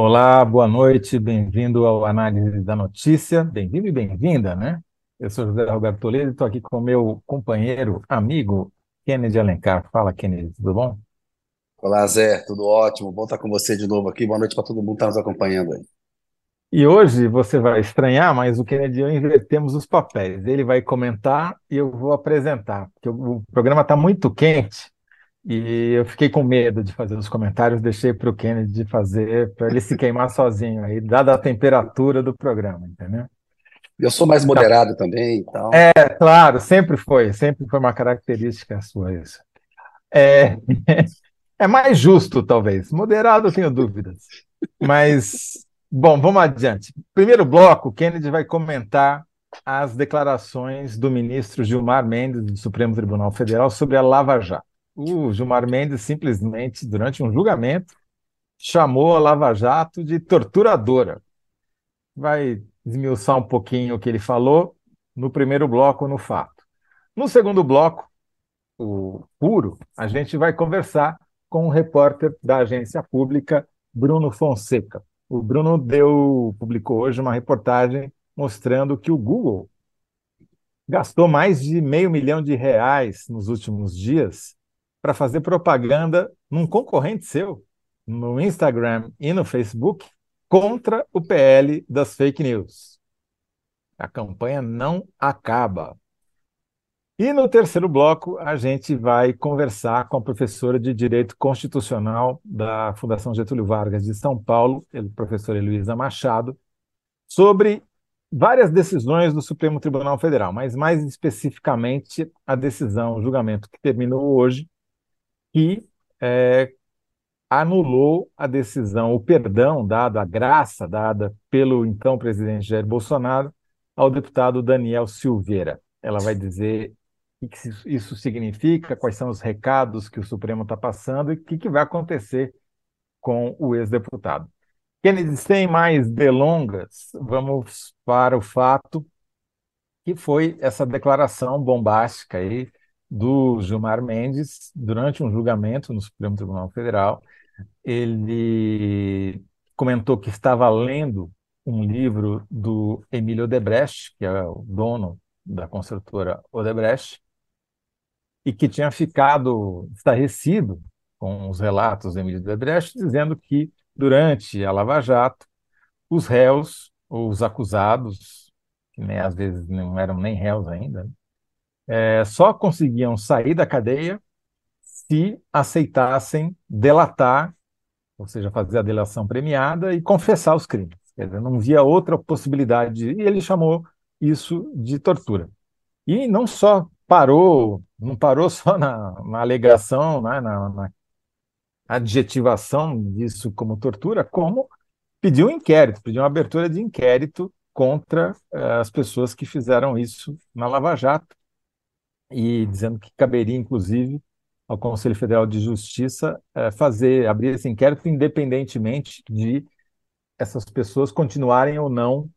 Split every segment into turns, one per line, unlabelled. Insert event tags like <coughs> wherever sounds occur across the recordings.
Olá, boa noite, bem-vindo ao Análise da Notícia. Bem-vindo e bem-vinda, né? Eu sou José Roberto Toledo e estou aqui com o meu companheiro, amigo, Kennedy Alencar. Fala, Kennedy, tudo bom?
Olá, Zé, tudo ótimo. Bom estar com você de novo aqui. Boa noite para todo mundo que está nos acompanhando aí.
E hoje você vai estranhar, mas o Kennedy e eu invertemos os papéis. Ele vai comentar e eu vou apresentar, porque o programa está muito quente e eu fiquei com medo de fazer os comentários, deixei para o Kennedy fazer, para ele se queimar sozinho aí, dada a temperatura do programa, entendeu?
Eu sou mais moderado tá. também, então.
É, claro, sempre foi, sempre foi uma característica sua isso. É, <laughs> é mais justo, talvez. Moderado, eu tenho dúvidas. Mas, bom, vamos adiante. Primeiro bloco, Kennedy vai comentar as declarações do ministro Gilmar Mendes, do Supremo Tribunal Federal, sobre a Lava Jato o Gilmar Mendes simplesmente, durante um julgamento, chamou a Lava Jato de torturadora. Vai esmiuçar um pouquinho o que ele falou no primeiro bloco, no fato. No segundo bloco, o puro, a gente vai conversar com o repórter da agência pública, Bruno Fonseca. O Bruno deu, publicou hoje uma reportagem mostrando que o Google gastou mais de meio milhão de reais nos últimos dias para fazer propaganda num concorrente seu, no Instagram e no Facebook, contra o PL das fake news. A campanha não acaba. E no terceiro bloco, a gente vai conversar com a professora de Direito Constitucional da Fundação Getúlio Vargas de São Paulo, professora Heloísa Machado, sobre várias decisões do Supremo Tribunal Federal, mas mais especificamente a decisão, o julgamento que terminou hoje, que é, anulou a decisão, o perdão dado, a graça dada pelo então presidente Jair Bolsonaro ao deputado Daniel Silveira. Ela vai dizer o que isso significa, quais são os recados que o Supremo está passando e o que, vai acontecer com o ex-deputado. Kennedy, sem mais delongas, vamos para o fato que foi essa declaração bombástica aí do Gilmar Mendes durante um julgamento no Supremo Tribunal Federal. Ele comentou que estava lendo um livro do Emílio Odebrecht, que é o dono da construtora Odebrecht, e que tinha ficado estarrecido com os relatos do Emílio Odebrecht, dizendo que durante a Lava Jato, os réus, ou os acusados, que nem, às vezes não eram nem réus ainda, né, é, só conseguiam sair da cadeia se aceitassem delatar, ou seja, fazer a delação premiada e confessar os crimes. Quer dizer, não via outra possibilidade, e ele chamou isso de tortura. E não só parou, não parou <laughs> só na, na alegação, né, na, na adjetivação disso como tortura, como pediu um inquérito, pediu uma abertura de inquérito contra uh, as pessoas que fizeram isso na Lava Jato e dizendo que caberia, inclusive, ao Conselho Federal de Justiça é, fazer, abrir esse inquérito independentemente de essas pessoas continuarem ou não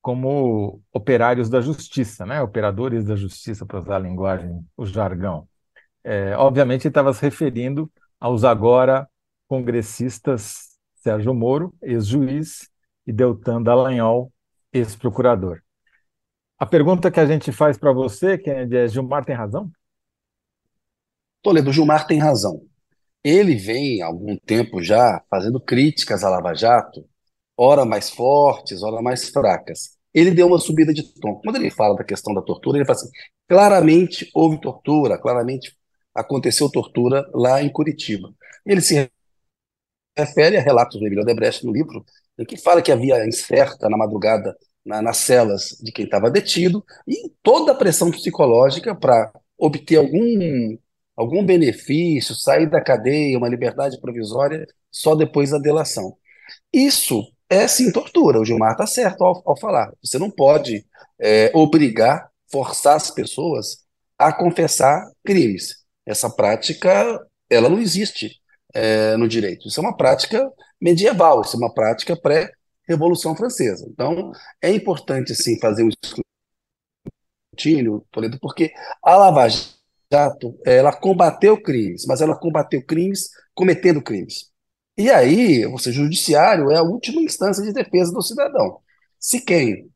como operários da justiça, né? operadores da justiça, para usar a linguagem, o jargão. É, obviamente, ele estava se referindo aos agora congressistas Sérgio Moro, ex-juiz, e Deltan Dallagnol, ex-procurador. A pergunta que a gente faz para você, Kennedy, é: Gilmar tem razão?
Toledo, Gilmar tem razão. Ele vem há algum tempo já fazendo críticas à Lava Jato, ora mais fortes, ora mais fracas. Ele deu uma subida de tom. Quando ele fala da questão da tortura, ele fala assim: claramente houve tortura, claramente aconteceu tortura lá em Curitiba. Ele se refere a relatos do Emílio Odebrecht no livro, em que fala que havia incerta na madrugada na, nas celas de quem estava detido e toda a pressão psicológica para obter algum, algum benefício, sair da cadeia, uma liberdade provisória, só depois da delação. Isso é sim tortura. O Gilmar está certo ao, ao, falar. Você não pode é, obrigar, forçar as pessoas a confessar crimes. Essa prática ela não existe é, no direito. Isso é uma prática medieval, isso é uma prática pré Revolução Francesa. Então, é importante, sim, fazer um escrutínio, Toledo, porque a Lava Jato, ela combateu crimes, mas ela combateu crimes cometendo crimes. E aí, seja, o judiciário é a última instância de defesa do cidadão. Se quem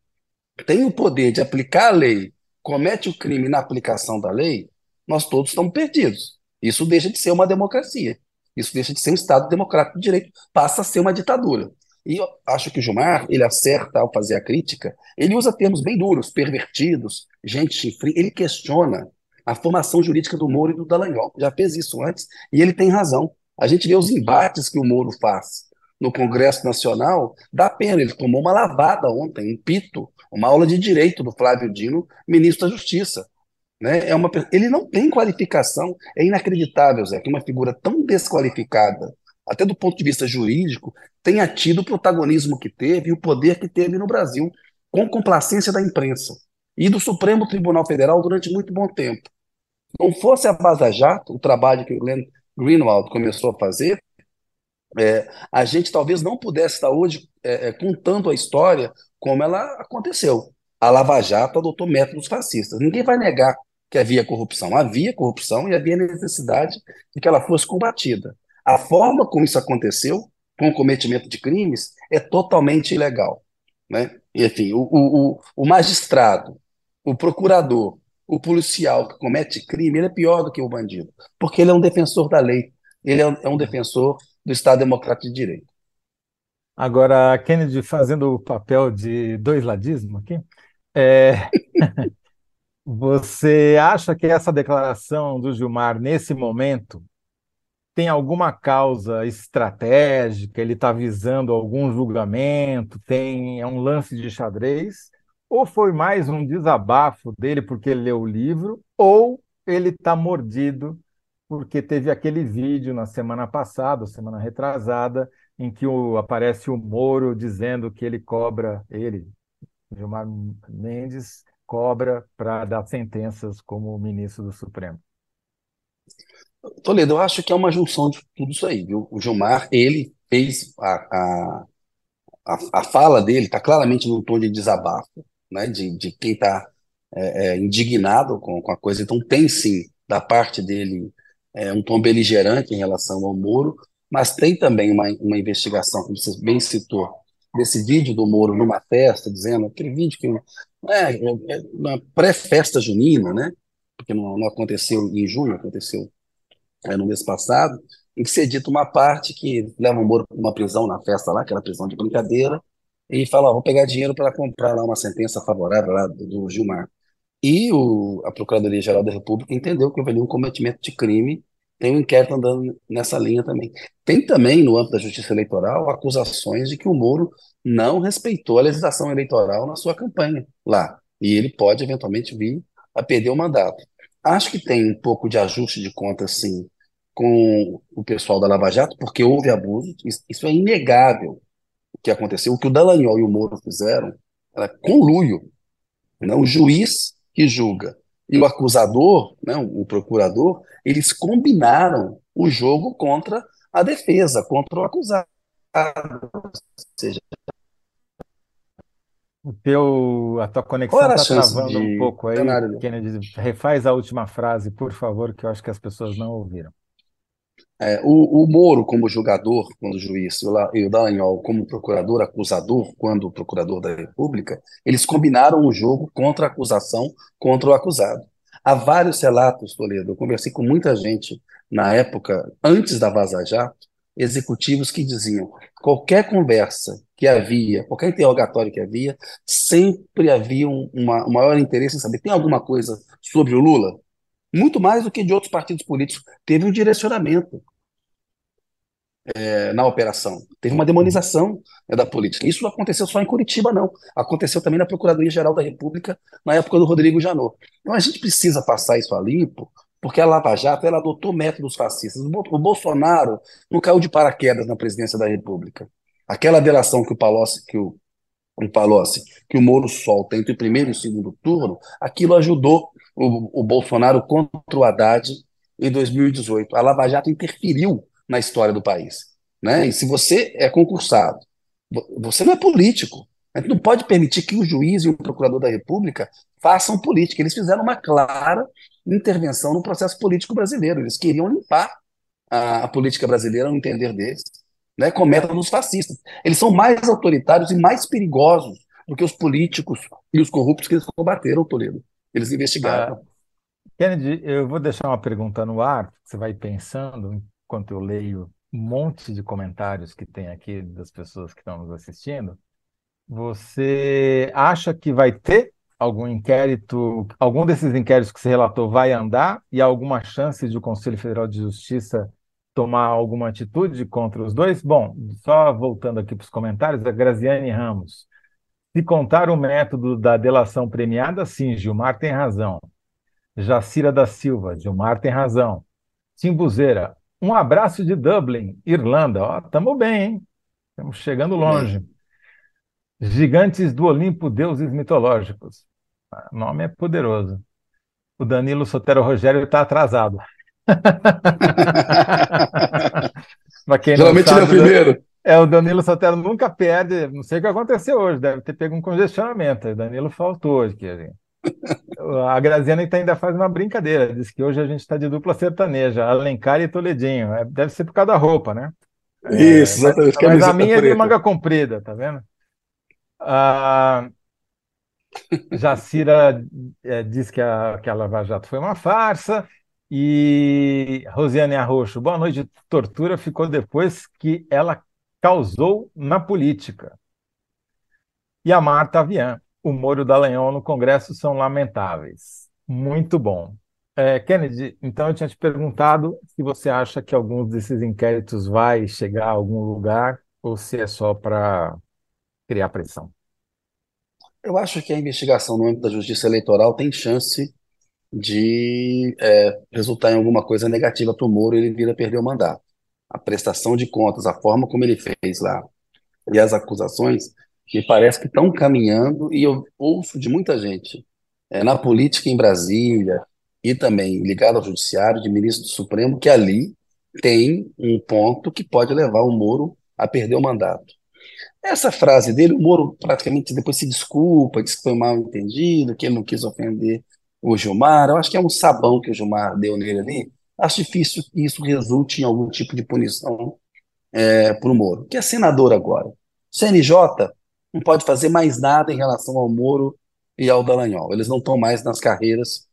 tem o poder de aplicar a lei comete o crime na aplicação da lei, nós todos estamos perdidos. Isso deixa de ser uma democracia. Isso deixa de ser um Estado democrático de direito, passa a ser uma ditadura. E eu acho que o Gilmar, ele acerta ao fazer a crítica, ele usa termos bem duros, pervertidos, gente chifre, ele questiona a formação jurídica do Moro e do Dallagnol. Já fez isso antes, e ele tem razão. A gente vê os embates que o Moro faz no Congresso Nacional, dá pena, ele tomou uma lavada ontem, um pito, uma aula de direito do Flávio Dino, ministro da Justiça. Né? É uma, ele não tem qualificação, é inacreditável, Zé, que uma figura tão desqualificada, até do ponto de vista jurídico, tenha tido o protagonismo que teve e o poder que teve no Brasil, com complacência da imprensa e do Supremo Tribunal Federal durante muito bom tempo. Não fosse a Vaza Jato, o trabalho que o Glenn Greenwald começou a fazer, é, a gente talvez não pudesse estar hoje é, é, contando a história como ela aconteceu. A Lava Jato adotou métodos fascistas. Ninguém vai negar que havia corrupção. Havia corrupção e havia necessidade de que ela fosse combatida. A forma como isso aconteceu, com o cometimento de crimes, é totalmente ilegal. Né? Enfim, o, o, o magistrado, o procurador, o policial que comete crime, ele é pior do que o bandido, porque ele é um defensor da lei, ele é um, é um defensor do Estado Democrático de Direito.
Agora, Kennedy fazendo o papel de dois ladismo aqui, é... <laughs> você acha que essa declaração do Gilmar, nesse momento, tem alguma causa estratégica? Ele está visando algum julgamento? Tem é um lance de xadrez? Ou foi mais um desabafo dele porque ele leu o livro? Ou ele está mordido porque teve aquele vídeo na semana passada, semana retrasada, em que o, aparece o Moro dizendo que ele cobra, ele, Gilmar Mendes, cobra para dar sentenças como ministro do Supremo.
Toledo, eu acho que é uma junção de tudo isso aí, viu? O Gilmar, ele fez a, a, a, fala dele, está claramente num tom de desabafo, né? De, de quem está é, é, indignado com, com a coisa. Então, tem sim, da parte dele, é, um tom beligerante em relação ao Moro, mas tem também uma, uma investigação, como você bem citou, desse vídeo do Moro numa festa, dizendo aquele vídeo que é, é, é uma pré-festa junina, né? Porque não, não, aconteceu em junho, aconteceu é, no mês passado, em que se dita uma parte que leva o Moro para uma prisão na festa lá, aquela prisão de brincadeira, e fala: ó, vou pegar dinheiro para comprar lá uma sentença favorável lá do, do Gilmar. E o, a Procuradoria-Geral da República entendeu que houve um cometimento de crime, tem um inquérito andando nessa linha também. Tem também, no âmbito da Justiça Eleitoral, acusações de que o Moro não respeitou a legislação eleitoral na sua campanha lá. E ele pode, eventualmente, vir a perder o mandato. Acho que tem um pouco de ajuste de conta, sim, com o pessoal da Lava Jato, porque houve abuso, isso é inegável o que aconteceu. O que o Dallagnol e o Moro fizeram era conluio. Né? O juiz que julga e o acusador, né, o procurador, eles combinaram o jogo contra a defesa, contra o acusado. Ou seja,
o teu, a tua conexão está travando um pouco aí, Kennedy. Refaz a última frase, por favor, que eu acho que as pessoas não ouviram.
É, o, o, Moro como julgador, quando juiz, e o Dallagnol como procurador, acusador, quando procurador da República, eles combinaram o jogo contra a acusação, contra o acusado. Há vários relatos, Toledo, eu conversei com muita gente na época, antes da Vaza Jato, executivos que diziam qualquer conversa que havia, qualquer interrogatório que havia, sempre havia um, uma, um maior interesse em saber, tem alguma coisa sobre o Lula? Muito mais do que de outros partidos políticos. Teve um direcionamento é, na operação, teve uma demonização né, da política. Isso não aconteceu só em Curitiba, não. Aconteceu também na Procuradoria-Geral da República, na época do Rodrigo Janot. Então a gente precisa passar isso a limpo, porque a Lava Jato ela adotou métodos fascistas. O Bolsonaro não caiu de paraquedas na presidência da República. Aquela delação que o Palocci, que o, o Palocci, que o Moro solta entre o primeiro e o segundo turno, aquilo ajudou o, o Bolsonaro contra o Haddad em 2018. A Lava Jato interferiu na história do país. Né? E se você é concursado, você não é político. A gente não pode permitir que o juiz e o procurador da República façam política. Eles fizeram uma clara intervenção no processo político brasileiro. Eles queriam limpar a, a política brasileira no entender deles. né, com métodos fascistas. Eles são mais autoritários e mais perigosos do que os políticos e os corruptos que eles combateram, Toledo. Eles investigaram. Ah,
Kennedy, eu vou deixar uma pergunta no ar, você vai pensando enquanto eu leio um monte de comentários que tem aqui das pessoas que estão nos assistindo. Você acha que vai ter algum inquérito, algum desses inquéritos que você relatou vai andar e há alguma chance de o Conselho Federal de Justiça tomar alguma atitude contra os dois? Bom, só voltando aqui para os comentários, a Graziane Ramos. Se contar o método da delação premiada, sim, Gilmar tem razão. Jacira da Silva, Gilmar tem razão. Timbuzeira, um abraço de Dublin, Irlanda. Ó, tamo bem, hein? Estamos chegando longe. Gigantes do Olimpo, deuses mitológicos. O nome é poderoso. O Danilo Sotero Rogério está atrasado. <laughs> <laughs>
Geralmente ele é o primeiro.
É, o Danilo Sotero nunca perde, não sei o que aconteceu hoje, deve ter pego um congestionamento. O Danilo faltou hoje. Aqui, a Graziana ainda faz uma brincadeira, diz que hoje a gente está de dupla sertaneja, Alencar e Toledinho. É, deve ser por causa da roupa, né?
Isso, exatamente.
Mas, mas a minha preta. é de manga comprida, tá vendo? A Jacira é, diz que a, que a Lava Jato foi uma farsa. E Rosiane Arroxo, boa noite. Tortura ficou depois que ela causou na política. E a Marta Avian, o Moro Dallagnol no Congresso são lamentáveis. Muito bom. É, Kennedy, então eu tinha te perguntado se você acha que alguns desses inquéritos vai chegar a algum lugar ou se é só para criar pressão.
Eu acho que a investigação no âmbito da justiça eleitoral tem chance de é, resultar em alguma coisa negativa para o Moro e ele vir a perder o mandato. A prestação de contas, a forma como ele fez lá e as acusações, me parece que estão caminhando e eu ouço de muita gente é, na política em Brasília e também ligado ao judiciário, de ministro do Supremo, que ali tem um ponto que pode levar o Moro a perder o mandato. Essa frase dele, o Moro praticamente depois se desculpa, diz que foi mal entendido, que ele não quis ofender o Gilmar. Eu acho que é um sabão que o Gilmar deu nele ali. Acho difícil que isso resulte em algum tipo de punição é, para o Moro, que é senador agora. CNJ não pode fazer mais nada em relação ao Moro e ao Dallagnol. Eles não estão mais nas carreiras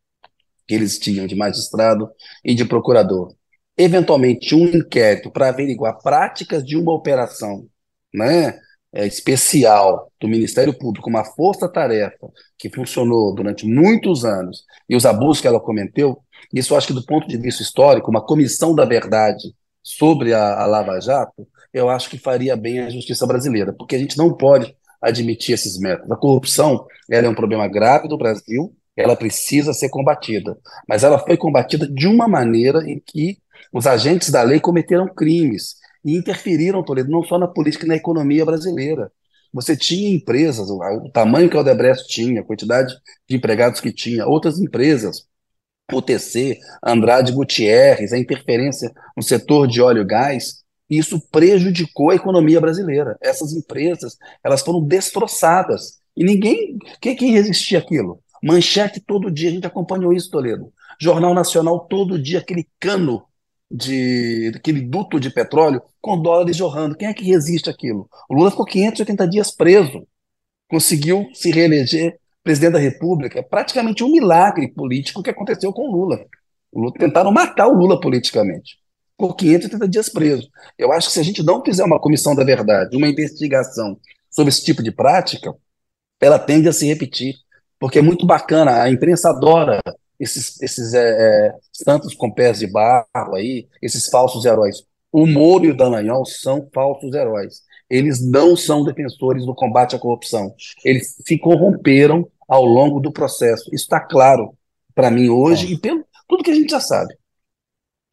que eles tinham de magistrado e de procurador. Eventualmente, um inquérito para averiguar práticas de uma operação né, é, especial do Ministério Público, uma força-tarefa que funcionou durante muitos anos e os abusos que ela cometeu, isso acho que do ponto de vista histórico, uma comissão da verdade sobre a, a Lava Jato, eu acho que faria bem à justiça brasileira, porque a gente não pode admitir esses métodos. A corrupção ela é um problema grave do Brasil, ela precisa ser combatida, mas ela foi combatida de uma maneira em que os agentes da lei cometeram crimes e interferiram, Toledo, não só na política e na economia brasileira. Você tinha empresas, o, o tamanho que a Odebrecht tinha, a quantidade de empregados que tinha, outras empresas, UTC, Andrade Gutierrez, a interferência no setor de óleo e gás, isso prejudicou a economia brasileira. Essas empresas, elas foram destroçadas. E ninguém, quem, quem resistia àquilo? Manchete todo dia, a gente acompanhou isso, Toledo. Jornal Nacional todo dia, aquele cano de aquele duto de petróleo com dólares jorrando. Quem é que resiste àquilo? O Lula ficou 580 dias preso, conseguiu se reeleger presidente da República. É praticamente um milagre político que aconteceu com o Lula. O Lula tentaram matar o Lula politicamente. Ficou 580 dias preso. Eu acho que se a gente não fizer uma comissão da verdade, uma investigação sobre esse tipo de prática, ela tende a se repetir. Porque é muito bacana, a imprensa adora esses, esses é, é, santos com pés de barro aí, esses falsos heróis. O Moro e o Dallagnol são falsos heróis. Eles não são defensores do combate à corrupção. Eles se corromperam ao longo do processo. Isso está claro para mim hoje Bom. e pelo tudo que a gente já sabe.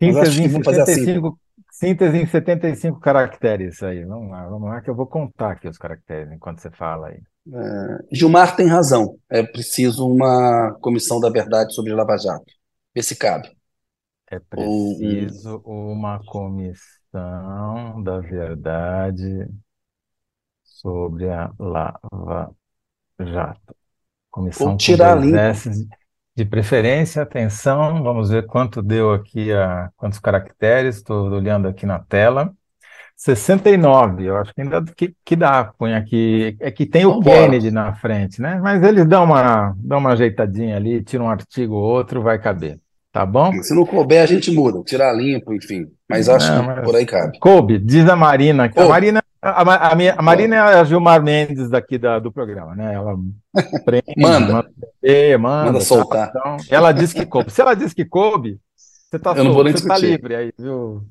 Síntese em, 75, assim. síntese em 75 caracteres aí. Vamos lá, vamos lá que eu vou contar aqui os caracteres enquanto você fala aí.
É, Gilmar tem razão. É preciso uma comissão da verdade sobre Lava Jato. Esse cabe.
É preciso um... uma comissão da verdade sobre a Lava Jato. Comissão
Vou tirar com
de preferência, atenção, vamos ver quanto deu aqui, a, quantos caracteres, estou olhando aqui na tela. 69, eu acho que ainda que, que dá, põe aqui. É que tem o Kennedy na frente, né? Mas eles dão uma, dão uma ajeitadinha ali, tiram um artigo ou outro, vai caber. Tá bom?
Se não couber, a gente muda, tirar limpo, enfim. Mas acho não, que por aí cabe.
Coube, diz a Marina. A Marina, a, a, minha, a Marina é a Gilmar Mendes daqui da, do programa, né? Ela
prende, manda, manda,
manda, manda soltar. Tá? Então, ela diz que coube. Se ela diz que coube, você tá, solto, você tá livre aí, viu?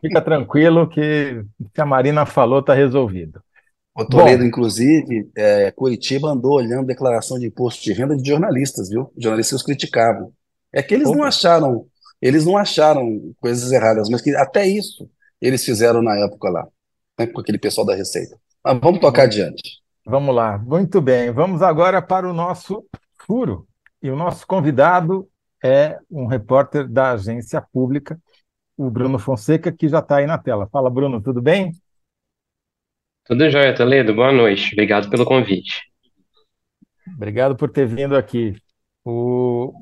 Fica tranquilo que o que a Marina falou está resolvido.
O Toledo, Bom, inclusive, é, Curitiba andou olhando declaração de imposto de renda de jornalistas, viu? Jornalistas criticavam. É que eles opa. não acharam, eles não acharam coisas erradas, mas que até isso eles fizeram na época lá, né, com aquele pessoal da Receita. Mas vamos tocar adiante.
Vamos lá, muito bem. Vamos agora para o nosso furo. E o nosso convidado é um repórter da agência pública o Bruno Fonseca, que já está aí na tela. Fala, Bruno, tudo bem?
Tudo jóia, Toledo. Boa noite. Obrigado pelo convite.
Obrigado por ter vindo aqui. O...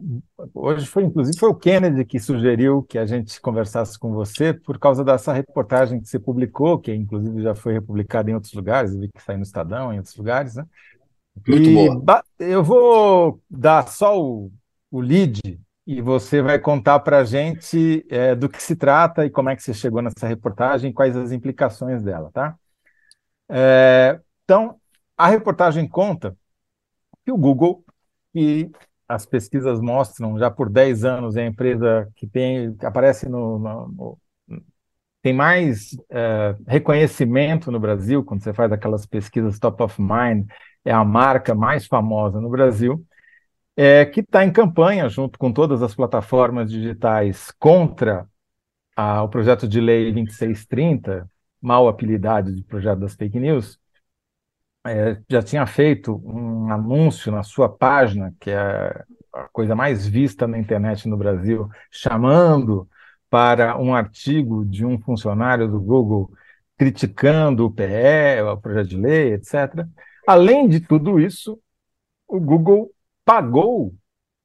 Hoje foi, inclusive, foi o Kennedy que sugeriu que a gente conversasse com você por causa dessa reportagem que você publicou, que inclusive já foi republicada em outros lugares, vi que saiu no Estadão, em outros lugares, né? Muito boa. Eu vou dar só o, o lead e você vai contar para a gente é, do que se trata e como é que você chegou nessa reportagem, quais as implicações dela, tá? É, então, a reportagem conta que o Google, que as pesquisas mostram já por 10 anos, é a empresa que tem, que aparece no, no, no tem mais é, reconhecimento no Brasil, quando você faz aquelas pesquisas top of mind, é a marca mais famosa no Brasil é, que está em campanha, junto com todas as plataformas digitais, contra a, o projeto de lei 2630, mal apelidado de projeto das fake news, é, já tinha feito um anúncio na sua página, que é a coisa mais vista na internet no Brasil, chamando para um artigo de um funcionário do Google criticando o PE, o projeto de lei, etc. Além de tudo isso, o Google pagou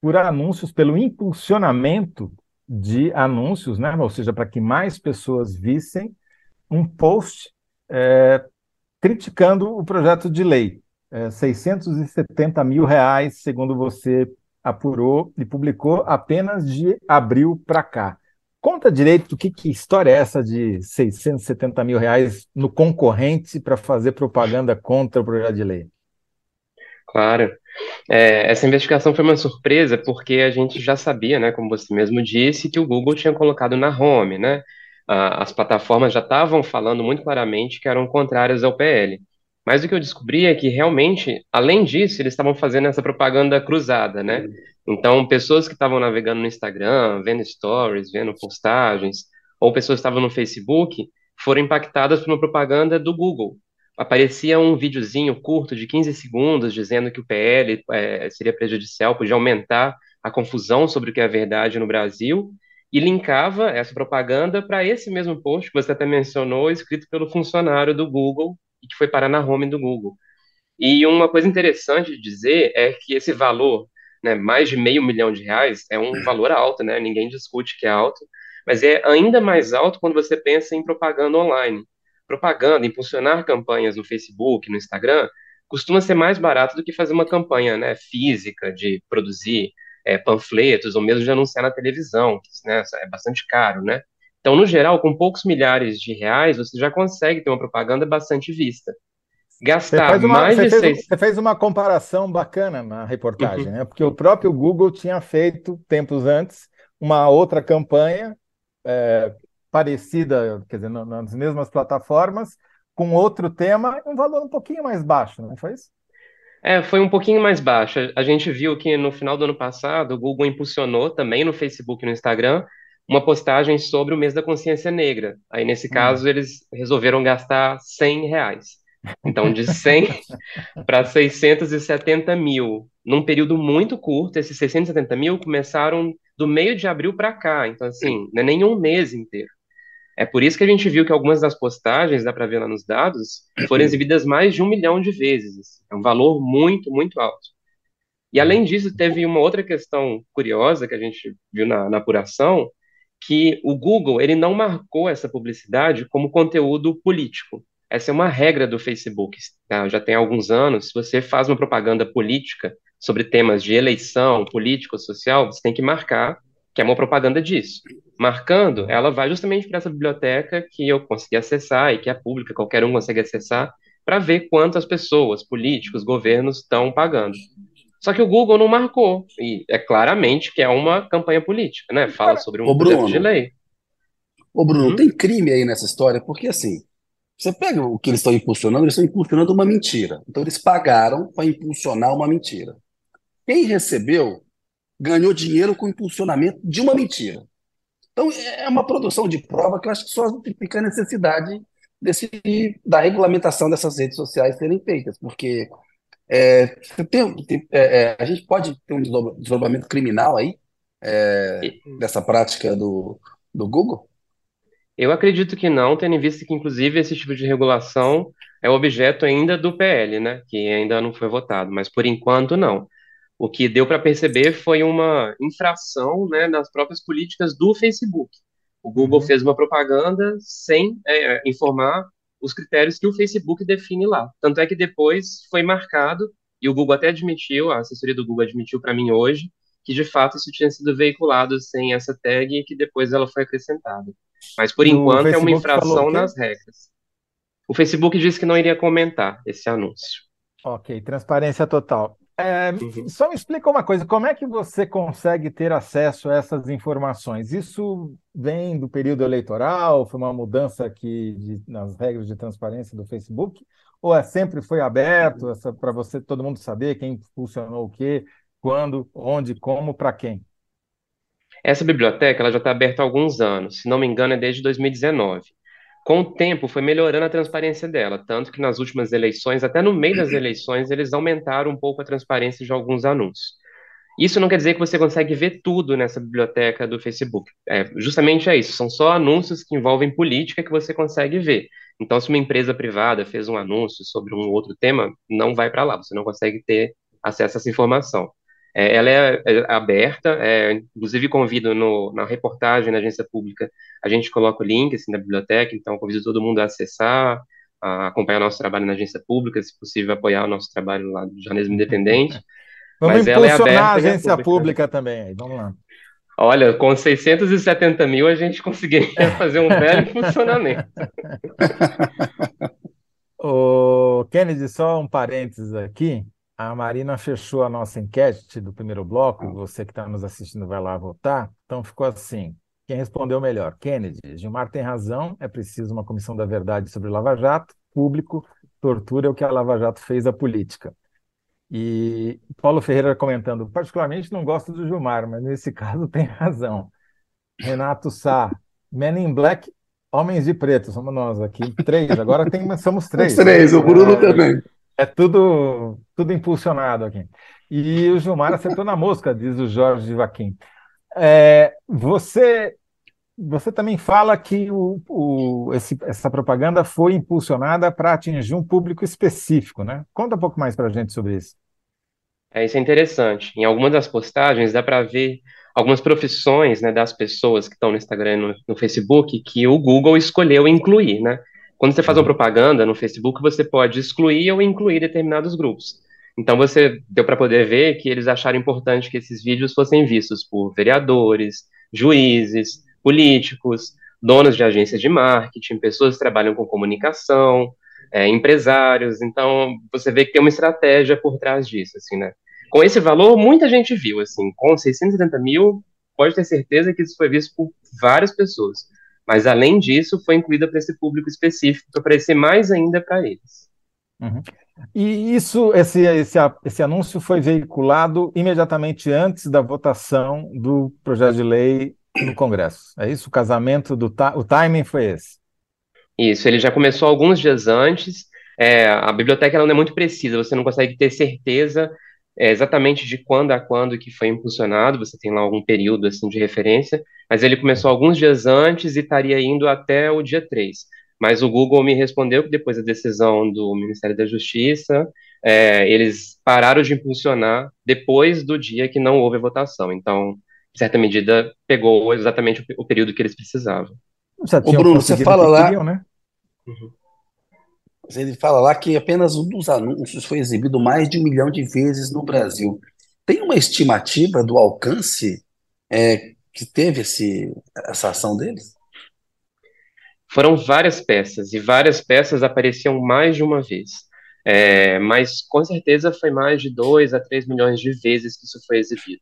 por anúncios, pelo impulsionamento de anúncios, né? ou seja, para que mais pessoas vissem um post é, criticando o projeto de lei. É, 670 mil reais, segundo você apurou e publicou, apenas de abril para cá. Conta direito que, que história é essa de 670 mil reais no concorrente para fazer propaganda contra o projeto de lei.
Claro. É, essa investigação foi uma surpresa porque a gente já sabia, né, como você mesmo disse, que o Google tinha colocado na home, né? As plataformas já estavam falando muito claramente que eram contrárias ao PL. Mas o que eu descobri é que realmente, além disso, eles estavam fazendo essa propaganda cruzada, né? Então, pessoas que estavam navegando no Instagram, vendo stories, vendo postagens, ou pessoas que estavam no Facebook, foram impactadas por uma propaganda do Google aparecia um videozinho curto de 15 segundos dizendo que o PL é, seria prejudicial, podia aumentar a confusão sobre o que é verdade no Brasil, e linkava essa propaganda para esse mesmo post que você até mencionou, escrito pelo funcionário do Google e que foi parar na home do Google. E uma coisa interessante de dizer é que esse valor, né, mais de meio milhão de reais, é um valor alto, né? Ninguém discute que é alto, mas é ainda mais alto quando você pensa em propaganda online propaganda, impulsionar campanhas no Facebook, no Instagram, costuma ser mais barato do que fazer uma campanha né, física de produzir é, panfletos ou mesmo de anunciar na televisão, que né, é bastante caro, né? Então, no geral, com poucos milhares de reais, você já consegue ter uma propaganda bastante vista.
Gastar uma, mais de fez, seis... Você fez uma comparação bacana na reportagem, uhum. né? Porque o próprio Google tinha feito, tempos antes, uma outra campanha é, parecida, quer dizer, nas mesmas plataformas, com outro tema, um valor um pouquinho mais baixo, não foi isso?
É, foi um pouquinho mais baixo. A gente viu que no final do ano passado, o Google impulsionou também no Facebook e no Instagram uma postagem sobre o mês da consciência negra. Aí, nesse hum. caso, eles resolveram gastar 100 reais. Então, de 100 para 670 mil. Num período muito curto, esses 670 mil começaram do meio de abril para cá. Então, assim, não é nem um mês inteiro. É por isso que a gente viu que algumas das postagens, dá para ver lá nos dados, foram exibidas mais de um milhão de vezes. É um valor muito, muito alto. E além disso, teve uma outra questão curiosa que a gente viu na, na apuração, que o Google ele não marcou essa publicidade como conteúdo político. Essa é uma regra do Facebook. Tá? Já tem alguns anos. Se você faz uma propaganda política sobre temas de eleição, político, social, você tem que marcar que é uma propaganda disso. Marcando, ela vai justamente para essa biblioteca que eu consegui acessar e que é pública, qualquer um consegue acessar, para ver quantas pessoas, políticos, governos estão pagando. Só que o Google não marcou, e é claramente que é uma campanha política, né? Fala sobre um
Ô,
projeto de lei.
Ô, Bruno,
Uhum.
tem crime aí nessa história, porque assim, você pega o que eles estão impulsionando, eles estão impulsionando uma mentira. Então eles pagaram para impulsionar uma mentira. Quem recebeu ganhou dinheiro com o impulsionamento de uma mentira. Então é uma produção de prova que eu acho que só justifica a necessidade desse, da regulamentação dessas redes sociais serem feitas, porque é, tem- tem- é, é, a gente pode ter um desdobra- desdobramento criminal aí é, dessa prática do, do Google?
Eu acredito que não, tendo em vista que, inclusive, esse tipo de regulação é objeto ainda do PL, né? Que ainda não foi votado, mas por enquanto não. O que deu para perceber foi uma infração, né, nas próprias políticas do Facebook. O Google
Uhum.
fez uma propaganda sem é, informar os critérios que o Facebook define lá. Tanto é que depois foi marcado, e o Google até admitiu, a assessoria do Google admitiu para mim hoje, que de fato isso tinha sido veiculado sem essa tag e que depois ela foi acrescentada. Mas por
o
enquanto é uma
Facebook falou o
infração nas regras. O Facebook disse que não iria comentar esse anúncio.
Ok, transparência total. É,
Uhum.
só me explica uma coisa, como é que você consegue ter acesso a essas informações? Isso vem do período eleitoral? Foi uma mudança aqui de- nas regras de transparência do Facebook? Ou é, sempre foi aberto para você, todo mundo saber quem funcionou o quê, quando, onde, como, para quem?
Essa biblioteca ela já está aberta há alguns anos, se não me engano é desde 2019. Com o tempo foi melhorando a transparência dela, tanto que nas últimas eleições, até no meio das eleições, eles aumentaram um pouco a transparência de alguns anúncios. Isso não quer dizer que você consegue ver tudo nessa biblioteca do Facebook. É, justamente é isso, são só anúncios que envolvem política que você consegue ver. Então, se uma empresa privada fez um anúncio sobre um outro tema, não vai para lá, você não consegue ter acesso a essa informação. É, ela é, é aberta, é, inclusive convido no, na reportagem na agência pública, a gente coloca o link assim, da biblioteca, então convido todo mundo a acessar, a acompanhar nosso trabalho na agência pública, se possível apoiar o nosso trabalho lá do jornalismo independente. <laughs>
Vamos
Mas ela é
impulsionar a
aberta e é
agência
pública.
pública também aí, vamos lá.
Olha, com 670 mil a gente conseguiria <laughs> fazer um belo funcionamento. <laughs>
O Kennedy, só um parênteses aqui. A Marina fechou a nossa enquete do primeiro bloco. Você que está nos assistindo vai lá votar. Então ficou assim: quem respondeu melhor? Kennedy. Gilmar tem razão. É preciso uma comissão da verdade sobre Lava Jato. Público, tortura é o que a Lava Jato fez à política. E Paulo Ferreira comentando: particularmente não gosto do Gilmar, mas nesse <laughs> caso tem razão. Renato Sá, Men in Black, Homens de Preto, somos nós aqui, três, agora tem, somos três.
Os três, o Bruno
É,
também.
É tudo, tudo impulsionado aqui. E o Gilmar acertou na mosca, diz o Jorge Vaquim. É, você, você também fala que o, o- esse- essa propaganda foi impulsionada para atingir um público específico, né? Conta um pouco mais para a gente sobre isso.
É, isso é interessante. Em algumas das postagens dá para ver algumas profissões, né, das pessoas que estão no Instagram e no, no Facebook que o Google escolheu incluir, né? Quando você faz uma propaganda no Facebook, você pode excluir ou incluir determinados grupos. Então você deu para poder ver que eles acharam importante que esses vídeos fossem vistos por vereadores, juízes, políticos, donos de agências de marketing, pessoas que trabalham com comunicação, é, empresários. Então você vê que tem uma estratégia por trás disso, assim, né? Com esse valor, muita gente viu, assim, com 670 mil, pode ter certeza que isso foi visto por várias pessoas. Mas, além disso, foi incluída para esse público específico, para aparecer mais ainda para eles.
Uhum. E isso, esse, esse, esse anúncio foi veiculado imediatamente antes da votação do projeto de lei no Congresso. É isso? O casamento do o timing foi esse.
Isso, ele já começou alguns dias antes. É, a biblioteca não é muito precisa, você não consegue ter certeza é, exatamente de quando a quando que foi impulsionado, você tem lá algum período assim de referência, mas ele começou alguns dias antes e estaria indo até o dia 3. Mas o Google me respondeu que depois da decisão do Ministério da Justiça, é, eles pararam de impulsionar depois do dia que não houve a votação. Então, certa medida, pegou exatamente o, período que eles precisavam.
Ô, Bruno, você fala lá. Queriam, né? Uhum. Ele fala lá que apenas um dos anúncios foi exibido mais de um milhão de vezes no Brasil. Tem uma estimativa do alcance é, que teve esse, essa ação deles?
Foram várias peças, e várias peças apareciam mais de uma vez. É, mas com certeza foi mais de 2 a 3 milhões de vezes que isso foi exibido.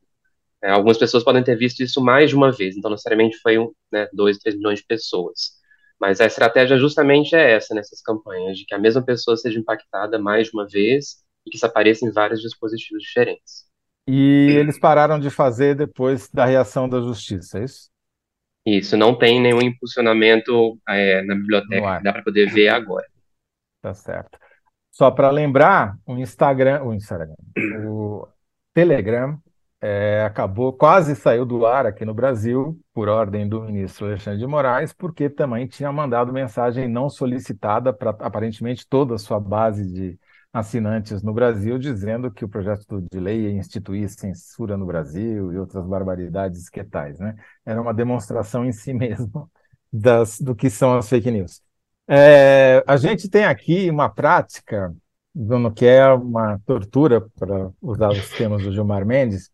É, algumas pessoas podem ter visto isso mais de uma vez, então necessariamente foi um, né, 2, 3 milhões de pessoas. Mas a estratégia justamente é essa nessas campanhas, de que a mesma pessoa seja impactada mais de uma vez e que isso apareça em vários dispositivos diferentes.
E eles pararam de fazer depois da reação da justiça, é isso?
Isso, não tem nenhum impulsionamento é, na biblioteca dá para poder ver agora.
Tá certo. Só para lembrar, o Instagram, o Instagram, o Telegram é, acabou, quase saiu do ar aqui no Brasil, por ordem do ministro Alexandre de Moraes, porque também tinha mandado mensagem não solicitada para aparentemente toda a sua base de assinantes no Brasil, dizendo que o projeto de lei ia instituir censura no Brasil e outras barbaridades que tais, né? Era uma demonstração em si <laughs> mesmo das, do que são as fake news. É, a gente tem aqui uma prática, no que é uma tortura, para usar os termos do Gilmar Mendes,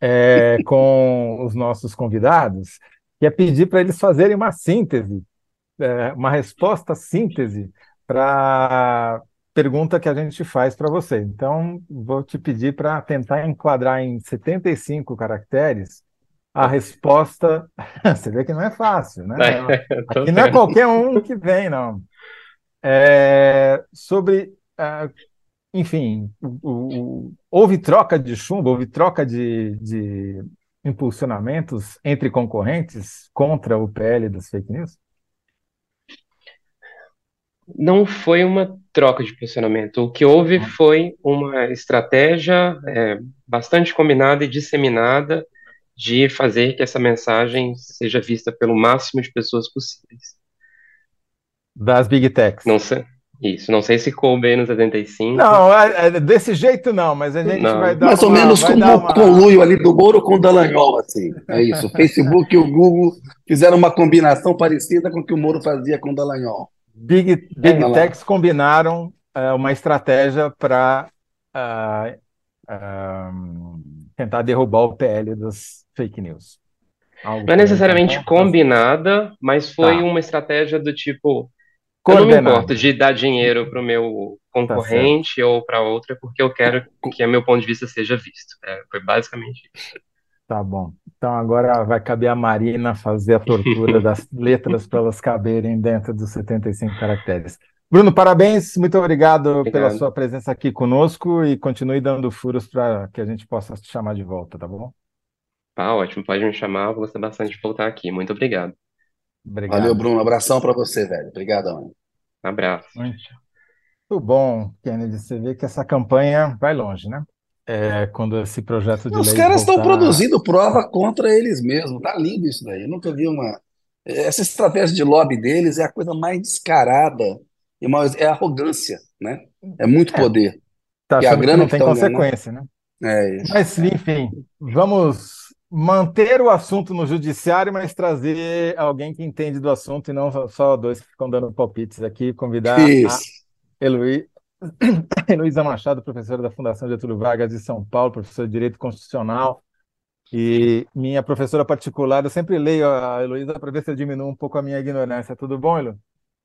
é, com os nossos convidados, que é pedir para eles fazerem uma síntese, é, uma resposta síntese para pergunta que a gente faz para você. Então, vou te pedir para tentar enquadrar em 75 caracteres a resposta. <laughs> Você vê que não é fácil, né? Aqui não é qualquer um que vem, não. É, sobre, uh, enfim, o, o, houve troca de chumbo, houve troca de, de impulsionamentos entre concorrentes contra o PL das fake news?
Não foi uma troca de posicionamento. O que houve foi uma estratégia é, bastante combinada e disseminada de fazer que essa mensagem seja vista pelo máximo de pessoas possíveis.
Das Big Techs.
Não sei. Isso, não sei se coube aí no 75.
Não, é, é, desse jeito não, mas a gente não. vai dar
Mais
uma,
ou menos como o uma... conluio ali do Moro com o Dallagnol, assim. É <laughs> isso. O Facebook e o Google fizeram uma combinação parecida com o que o Moro fazia com o Dallagnol.
Big, Big é, Techs combinaram uh, uma estratégia para uh, uh, tentar derrubar o PL das fake news.
Algo não é necessariamente combinada, mas foi tá. uma estratégia do tipo: eu não me importo de dar dinheiro para o meu concorrente tá ou para outra, porque eu quero que o meu ponto de vista seja visto. É, foi basicamente isso.
Tá bom. Então agora vai caber a Marina fazer a tortura <laughs> das letras para elas caberem dentro dos 75 caracteres. Bruno, parabéns, muito obrigado, obrigado, pela sua presença aqui conosco e continue dando furos para que a gente possa te chamar de volta, tá bom?
Tá ótimo, pode me chamar, vou gostar bastante de voltar aqui. Muito obrigado.
Obrigado. Valeu, Bruno. Abração para você, velho. Obrigadão.
abraço.
Muito bom, Kennedy. Você vê que essa campanha vai longe, né? É, quando esse projeto de
Os caras voltar... estão produzindo prova contra eles mesmos. Tá lindo isso daí. Eu nunca vi uma. Essa estratégia de lobby deles é a coisa mais descarada e mais... é arrogância, né? É muito é. poder.
Tá, e a grana não tem consequência, né? É isso. Mas, enfim, vamos manter o assunto no judiciário, mas trazer alguém que entende do assunto e não só dois que ficam dando palpites aqui, convidar Isso. a Heloí... <coughs> Heloísa Machado, professora da Fundação Getúlio Vargas de São Paulo, professora de Direito Constitucional e minha professora particular. Eu sempre leio a Heloísa para ver se eu diminuo um pouco a minha ignorância. Tudo bom, Elo?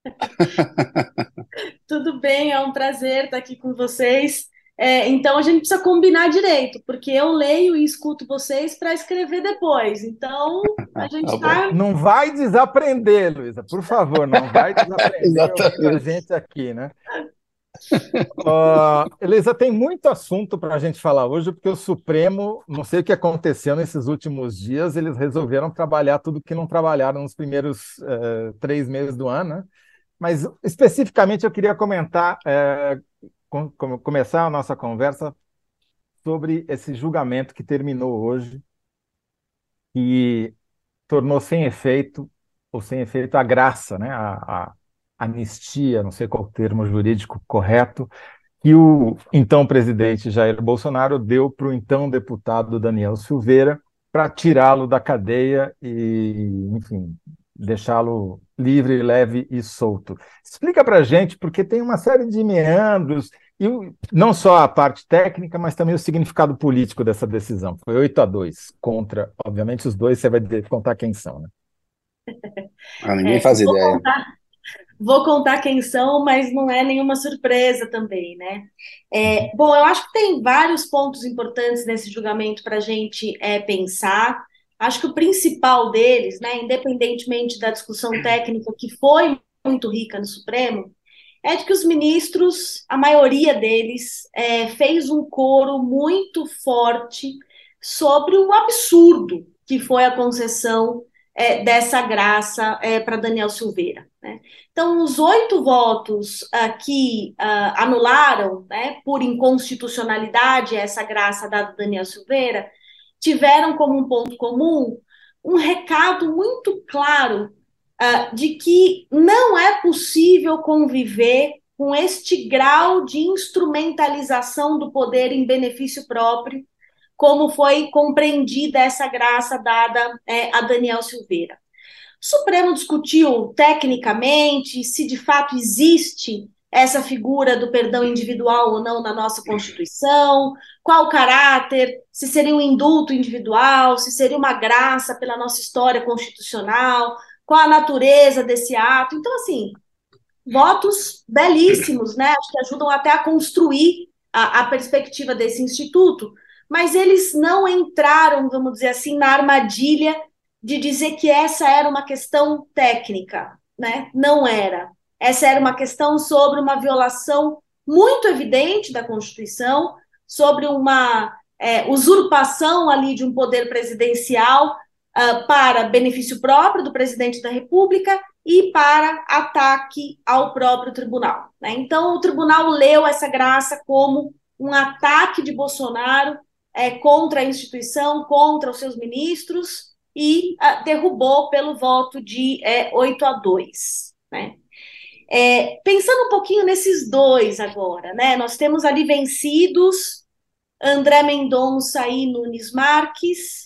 <laughs>
Tudo bem, é um prazer estar aqui com vocês. É, então a gente precisa combinar direito, porque eu leio e escuto vocês para escrever depois. Então a <laughs> gente está.
Tá não vai desaprender, Luísa, por favor, não vai <laughs> desaprender a gente aqui, né? <laughs> Uh, Elisa, tem muito assunto para a gente falar hoje, porque o Supremo, não sei o que aconteceu nesses últimos dias, eles resolveram trabalhar tudo que não trabalharam nos primeiros uh, três meses do ano, né? Mas especificamente eu queria comentar uh, começar a nossa conversa sobre esse julgamento que terminou hoje e tornou sem efeito, ou sem efeito, a graça, né? a, a anistia, não sei qual o termo jurídico correto, que o então presidente Jair Bolsonaro deu para o então deputado Daniel Silveira para tirá-lo da cadeia e, enfim, deixá-lo livre, leve e solto. Explica para gente, porque tem uma série de meandros, e não só a parte técnica, mas também o significado político dessa decisão. Foi 8 a 2 contra, obviamente, os dois, você vai contar quem são, né?
Ah, ninguém é, faz ideia.
Contar, vou contar quem são, mas não é nenhuma surpresa também, né? É, bom, eu acho que tem vários pontos importantes nesse julgamento para a gente é, pensar. Acho que o principal deles, né, independentemente da discussão técnica que foi muito rica no Supremo, é de que os ministros, a maioria deles, é, fez um coro muito forte sobre o absurdo que foi a concessão é, dessa graça é, para Daniel Silveira. Né? Então, os oito votos uh, que uh, anularam, né, por inconstitucionalidade, essa graça dada a Daniel Silveira, tiveram como um ponto comum um recado muito claro uh, de que não é possível conviver com este grau de instrumentalização do poder em benefício próprio, como foi compreendida essa graça dada é, a Daniel Silveira. O Supremo discutiu tecnicamente se de fato existe essa figura do perdão individual ou não na nossa Constituição, qual o caráter, se seria um indulto individual, se seria uma graça pela nossa história constitucional, qual a natureza desse ato. Então, assim, votos belíssimos, né? Acho que ajudam até a construir a, a perspectiva desse instituto, mas eles não entraram, vamos dizer assim, na armadilha de dizer que essa era uma questão técnica, né? Não era. Essa era uma questão sobre uma violação muito evidente da Constituição, sobre uma é, usurpação ali de um poder presidencial uh, para benefício próprio do presidente da República e para ataque ao próprio tribunal. Né? Então, o tribunal leu essa graça como um ataque de Bolsonaro é, contra a instituição, contra os seus ministros, e uh, derrubou pelo voto de é, 8 a 2. Né? É, pensando um pouquinho nesses dois agora, né? Nós temos ali vencidos André Mendonça e Nunes Marques,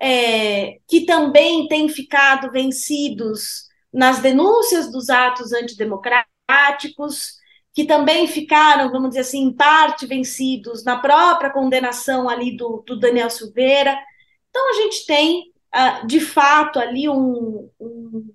é, que também têm ficado vencidos nas denúncias dos atos antidemocráticos, que também ficaram, vamos dizer assim, em parte vencidos na própria condenação ali do, do Daniel Silveira. Então, a gente tem, uh, de fato, ali um, um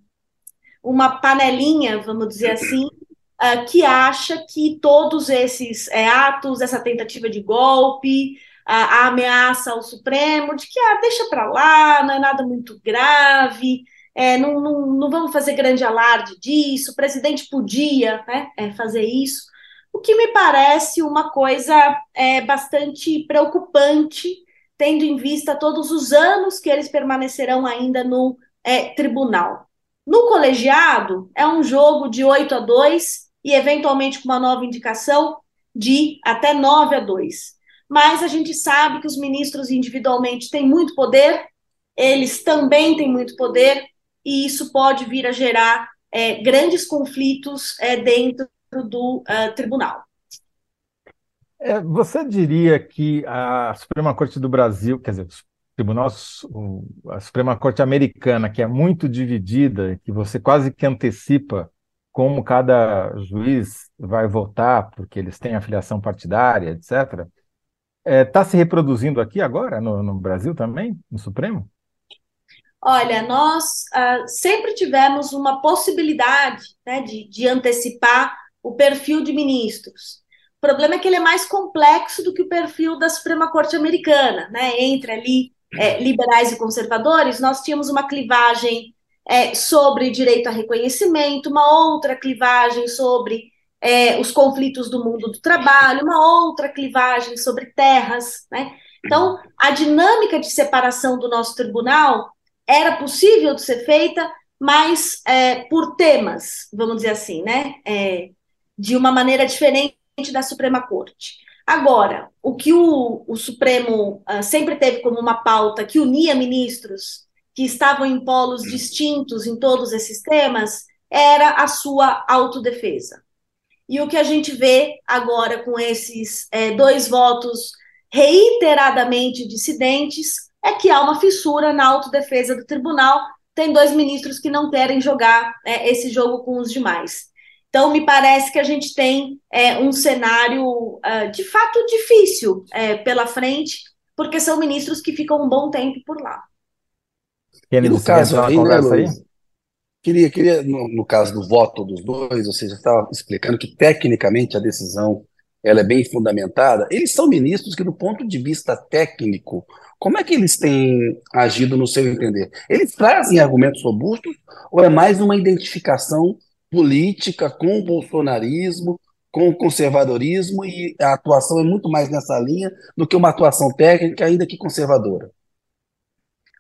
uma panelinha, vamos dizer assim, uh, que acha que todos esses é, atos, essa tentativa de golpe, a, a, ameaça ao Supremo, de que ah, deixa para lá, não é nada muito grave, é, não, não, não, vamos fazer grande alarde disso, o presidente podia né, é, fazer isso, o que me parece uma coisa é, bastante preocupante, tendo em vista todos os anos que eles permanecerão ainda no é, tribunal. No colegiado, é um jogo de 8 a 2 e, eventualmente, com uma nova indicação, de até 9 a 2. Mas a gente sabe que os ministros individualmente têm muito poder, eles também têm muito poder, e isso pode vir a gerar é, grandes conflitos é, dentro do uh, tribunal.
É, você diria que a Suprema Corte do Brasil, quer dizer, Tribunal, a Suprema Corte Americana, que é muito dividida, que você quase que antecipa como cada juiz vai votar, porque eles têm afiliação partidária, etc., está é, tá se reproduzindo aqui agora, no, no, Brasil também, no Supremo?
Olha, nós uh, sempre tivemos uma possibilidade né, de, de antecipar o perfil de ministros. O problema é que ele é mais complexo do que o perfil da Suprema Corte Americana, né? Entre ali é, liberais e conservadores, nós tínhamos uma clivagem é, sobre direito a reconhecimento, uma outra clivagem sobre é, os conflitos do mundo do trabalho, uma outra clivagem sobre terras. Né? Então, a dinâmica de separação do nosso tribunal era possível de ser feita, mas é, por temas, vamos dizer assim, né? É, de uma maneira diferente da Suprema Corte. Agora, o que o, o Supremo uh, sempre teve como uma pauta que unia ministros que estavam em polos distintos em todos esses temas era a sua autodefesa. E o que a gente vê agora com esses é, dois votos reiteradamente dissidentes é que há uma fissura na autodefesa do tribunal. Tem dois ministros que não querem jogar é, esse jogo com os demais. Então, me parece que a gente tem é, um cenário uh, de fato difícil é, pela frente, porque são ministros que ficam um bom tempo por lá.
E no caso aí, né, Luiz? Queria, queria no, no, caso do voto dos dois, ou seja, estava explicando que tecnicamente a decisão ela é bem fundamentada. Eles são ministros que, do ponto de vista técnico, como é que eles têm agido no seu entender? Eles trazem argumentos robustos ou é mais uma identificação política com o bolsonarismo, com o conservadorismo e a atuação é muito mais nessa linha do que uma atuação técnica, ainda que conservadora?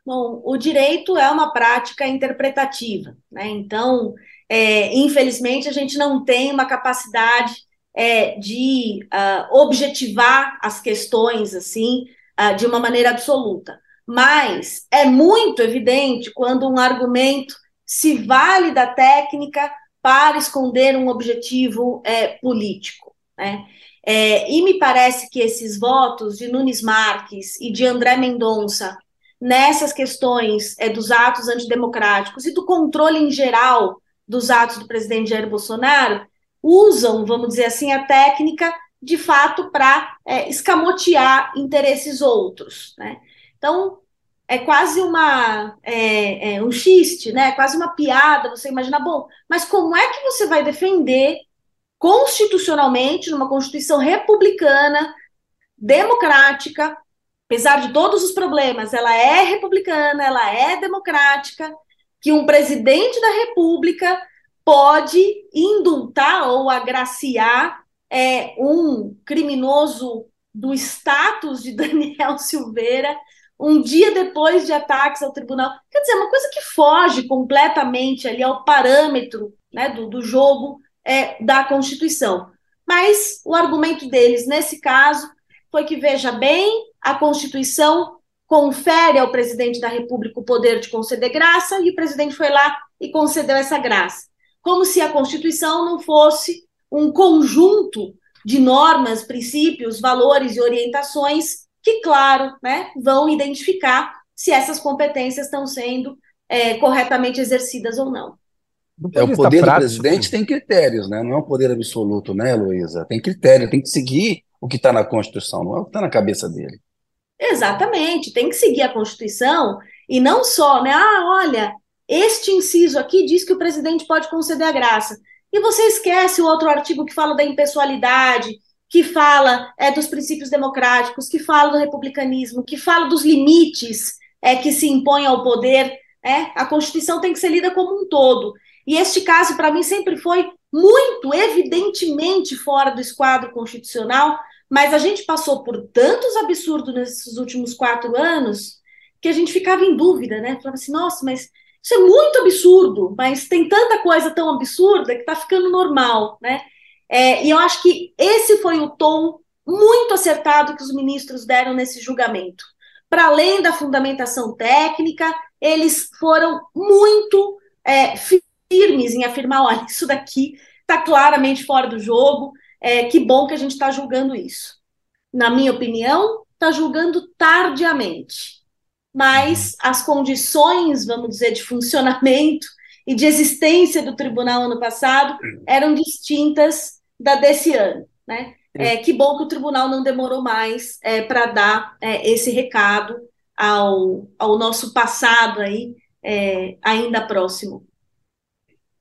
Bom, o direito é uma prática interpretativa, né? Então, é, infelizmente, a gente não tem uma capacidade é, de uh, objetivar as questões assim uh, de uma maneira absoluta. Mas é muito evidente quando um argumento se vale da técnica para esconder um objetivo é, político. Né? É, e me parece que esses votos de Nunes Marques e de André Mendonça nessas questões é, dos atos antidemocráticos e do controle em geral dos atos do presidente Jair Bolsonaro usam, vamos dizer assim, a técnica de fato para é, escamotear interesses outros. Né? Então, é quase uma é, é, um xiste, né? quase uma piada, você imagina, bom, mas como é que você vai defender constitucionalmente, numa Constituição republicana, democrática, apesar de todos os problemas, ela é republicana, ela é democrática, que um presidente da República pode indultar ou agraciar é, um criminoso do status de <laughs> Daniel Silveira um dia depois de ataques ao tribunal. Quer dizer, uma coisa que foge completamente ali ao parâmetro né, do, do jogo é, da Constituição. Mas o argumento deles, nesse caso, foi que, veja bem, a Constituição confere ao presidente da República o poder de conceder graça, e o presidente foi lá e concedeu essa graça. Como se a Constituição não fosse um conjunto de normas, princípios, valores e orientações que, claro, né, vão identificar se essas competências estão sendo é, corretamente exercidas ou não.
É, o poder prático, do presidente tem critérios, né? Não é um poder absoluto, né, Luísa? Tem critério, tem que seguir o que está na Constituição, não é o que está na cabeça dele.
Exatamente, tem que seguir a Constituição e não só, né? Ah, olha, este inciso aqui diz que o presidente pode conceder a graça. E você esquece o outro artigo que fala da impessoalidade, que fala é, dos princípios democráticos, que fala do republicanismo, que fala dos limites é, que se impõem ao poder. É? A Constituição tem que ser lida como um todo. E este caso, para mim, sempre foi muito evidentemente fora do esquadro constitucional, mas a gente passou por tantos absurdos nesses últimos quatro anos que a gente ficava em dúvida, né? Falava assim, nossa, mas isso é muito absurdo, mas tem tanta coisa tão absurda que está ficando normal, né? É, e eu acho que esse foi o tom muito acertado que os ministros deram nesse julgamento. Para além da fundamentação técnica, eles foram muito é, firmes em afirmar: olha, isso daqui está claramente fora do jogo, é, que bom que a gente está julgando isso. Na minha opinião, está julgando tardiamente. Mas as condições, vamos dizer, de funcionamento <laughs> e de existência do tribunal ano passado eram distintas da desse ano. Né? É, que bom que o tribunal não demorou mais é, para dar é, esse recado ao, ao nosso passado aí, é, ainda próximo.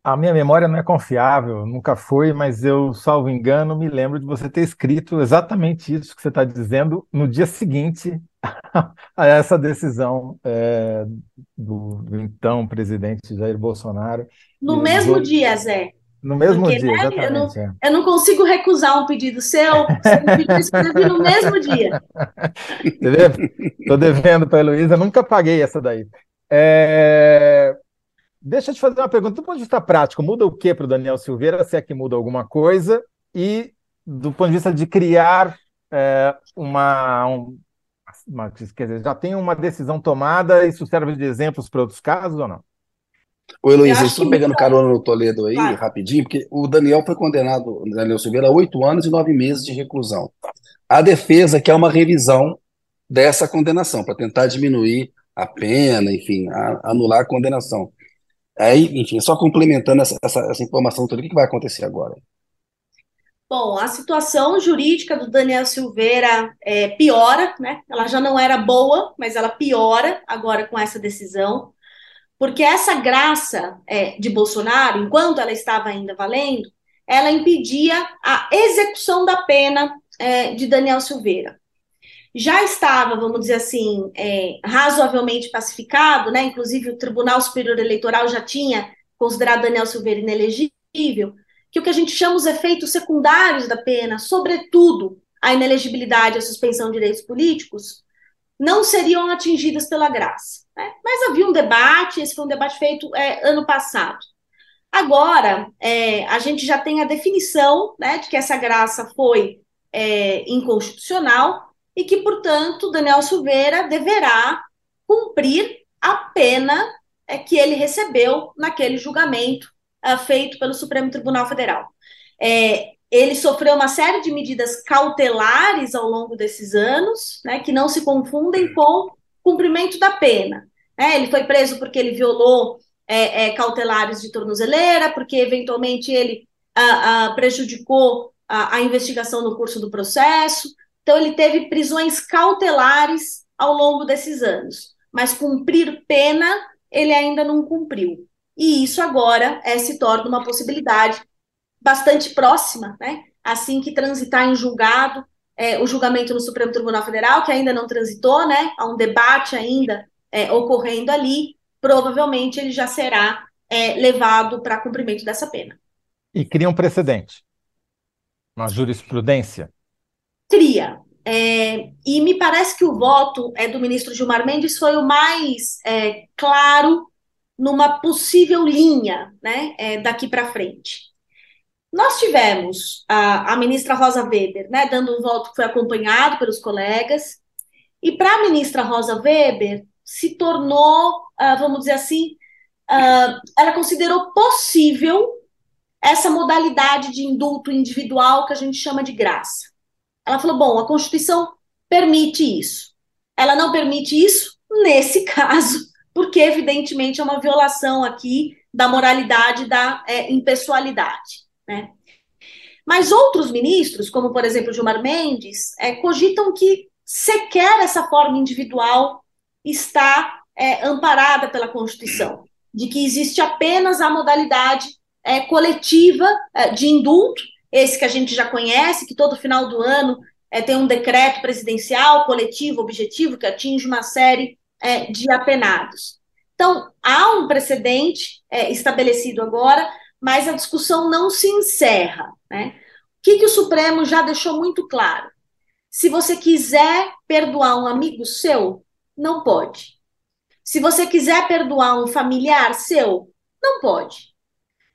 A minha memória não é confiável, nunca foi, mas eu, salvo engano, me lembro de você ter escrito exatamente isso que você está dizendo no dia seguinte <laughs> a essa decisão é, do, do, então presidente Jair Bolsonaro.
No mesmo dia, Zé.
No mesmo Porque, dia, né, exatamente.
Eu não, é. eu não, consigo recusar um pedido seu, você me pediu no mesmo dia. <laughs>
Estou devendo para a Heloísa, nunca paguei essa daí. É... Deixa eu te fazer uma pergunta. Do ponto de vista prático, muda o que para o Daniel Silveira, se é que muda alguma coisa? E do ponto de vista de criar é, uma, um, uma, Quer dizer, já tem uma decisão tomada, isso serve de exemplos para outros casos ou não?
Ô, Heloísa, estou pegando carona no Toledo aí, ah. rapidinho, porque o Daniel foi condenado, Daniel Silveira, a oito anos e nove meses de reclusão. A defesa quer uma revisão dessa condenação, para tentar diminuir a pena, enfim, a, anular a condenação. Aí, enfim, só complementando essa, essa, essa informação toda, o que vai acontecer agora?
Bom, a situação jurídica do Daniel Silveira é, piora, né? Ela já não era boa, mas ela piora agora com essa decisão, porque essa graça é, de Bolsonaro, enquanto ela estava ainda valendo, ela impedia a execução da pena é, de Daniel Silveira. Já estava, vamos dizer assim, é, razoavelmente pacificado, né? Inclusive o Tribunal Superior Eleitoral já tinha considerado Daniel Silveira inelegível que o que a gente chama os efeitos secundários da pena, sobretudo a inelegibilidade e a suspensão de direitos políticos, não seriam atingidas pela graça. Né? Mas havia um debate, esse foi um debate feito é, ano passado. Agora, é, a gente já tem a definição né, de que essa graça foi é, inconstitucional e que, portanto, Daniel Silveira deverá cumprir a pena é, que ele recebeu naquele julgamento uh, feito pelo Supremo Tribunal Federal. É, ele sofreu uma série de medidas cautelares ao longo desses anos, né, que não se confundem com cumprimento da pena. É, ele foi preso porque ele violou é, é, cautelares de tornozeleira, porque eventualmente ele uh, uh, prejudicou a, a investigação no curso do processo. Então, ele teve prisões cautelares ao longo desses anos, mas cumprir pena ele ainda não cumpriu e isso agora é, se torna uma possibilidade bastante próxima, né? Assim que transitar em julgado, é, o julgamento no Supremo Tribunal Federal, que ainda não transitou, né? Há um debate ainda é, ocorrendo ali, provavelmente ele já será é, levado para cumprimento dessa pena.
E cria um precedente, uma jurisprudência?
Cria. É, e me parece que o voto é, do ministro Gilmar Mendes foi o mais é, claro numa possível linha né, é, daqui para frente. Nós tivemos a, a, ministra Rosa Weber né, dando um voto que foi acompanhado pelos colegas, e para a ministra Rosa Weber se tornou, uh, vamos dizer assim, uh, ela considerou possível essa modalidade de indulto individual que a gente chama de graça. Ela falou: bom, a Constituição permite isso. Ela não permite isso nesse <laughs> caso, porque evidentemente é uma violação aqui da moralidade da é, impessoalidade, né? Mas outros ministros, como por exemplo Gilmar Mendes, é, cogitam que sequer essa forma individual está é, amparada pela Constituição, de que existe apenas a modalidade é, coletiva é, de indulto, esse que a gente já conhece, que todo final do ano é, tem um decreto presidencial coletivo, objetivo, que atinge uma série é, de apenados. Então, há um precedente é, estabelecido agora, mas a discussão não se encerra. Né? O que, que o Supremo já deixou muito claro? Se você quiser perdoar um amigo seu, não pode. Se você quiser perdoar um familiar seu, não pode.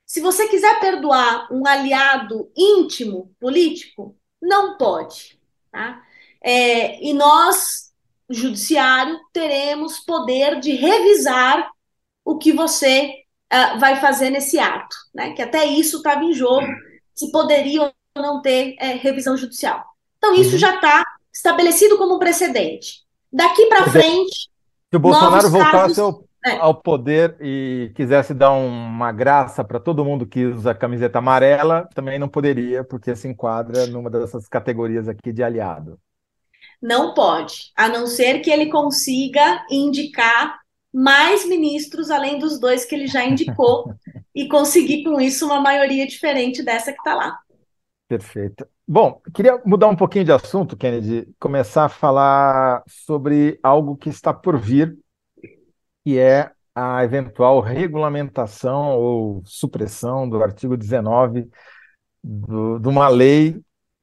Se você quiser perdoar um aliado íntimo político, não pode. Tá? É, e nós judiciário, teremos poder de revisar o que você uh, vai fazer nesse ato, né? Que até isso estava em jogo, se poderia ou não ter é, revisão judicial. Então, isso uhum. já está estabelecido como um precedente. Daqui para frente.
Se o Bolsonaro voltasse ao, é. ao, poder e quisesse dar uma graça para todo mundo que usa a camiseta amarela, também não poderia, porque se enquadra numa dessas categorias aqui de aliado.
Não pode, a não ser que ele consiga indicar mais ministros além dos dois que ele já indicou <laughs> e conseguir com isso uma maioria diferente dessa que está lá.
Perfeito. Bom, queria mudar um pouquinho de assunto, Kennedy, começar a falar sobre algo que está por vir, que é a eventual regulamentação ou supressão do artigo 19 do, de uma lei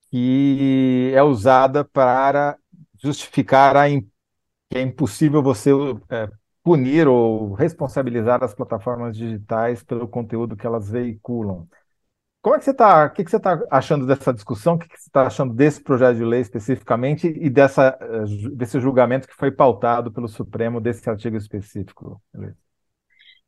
que é usada para justificar a que é impossível você é, punir ou responsabilizar as plataformas digitais pelo conteúdo que elas veiculam. Como é que você está? O que, que você está achando dessa discussão? O que, que você está achando desse projeto de lei especificamente e dessa, eh, desse julgamento que foi pautado pelo Supremo desse artigo específico?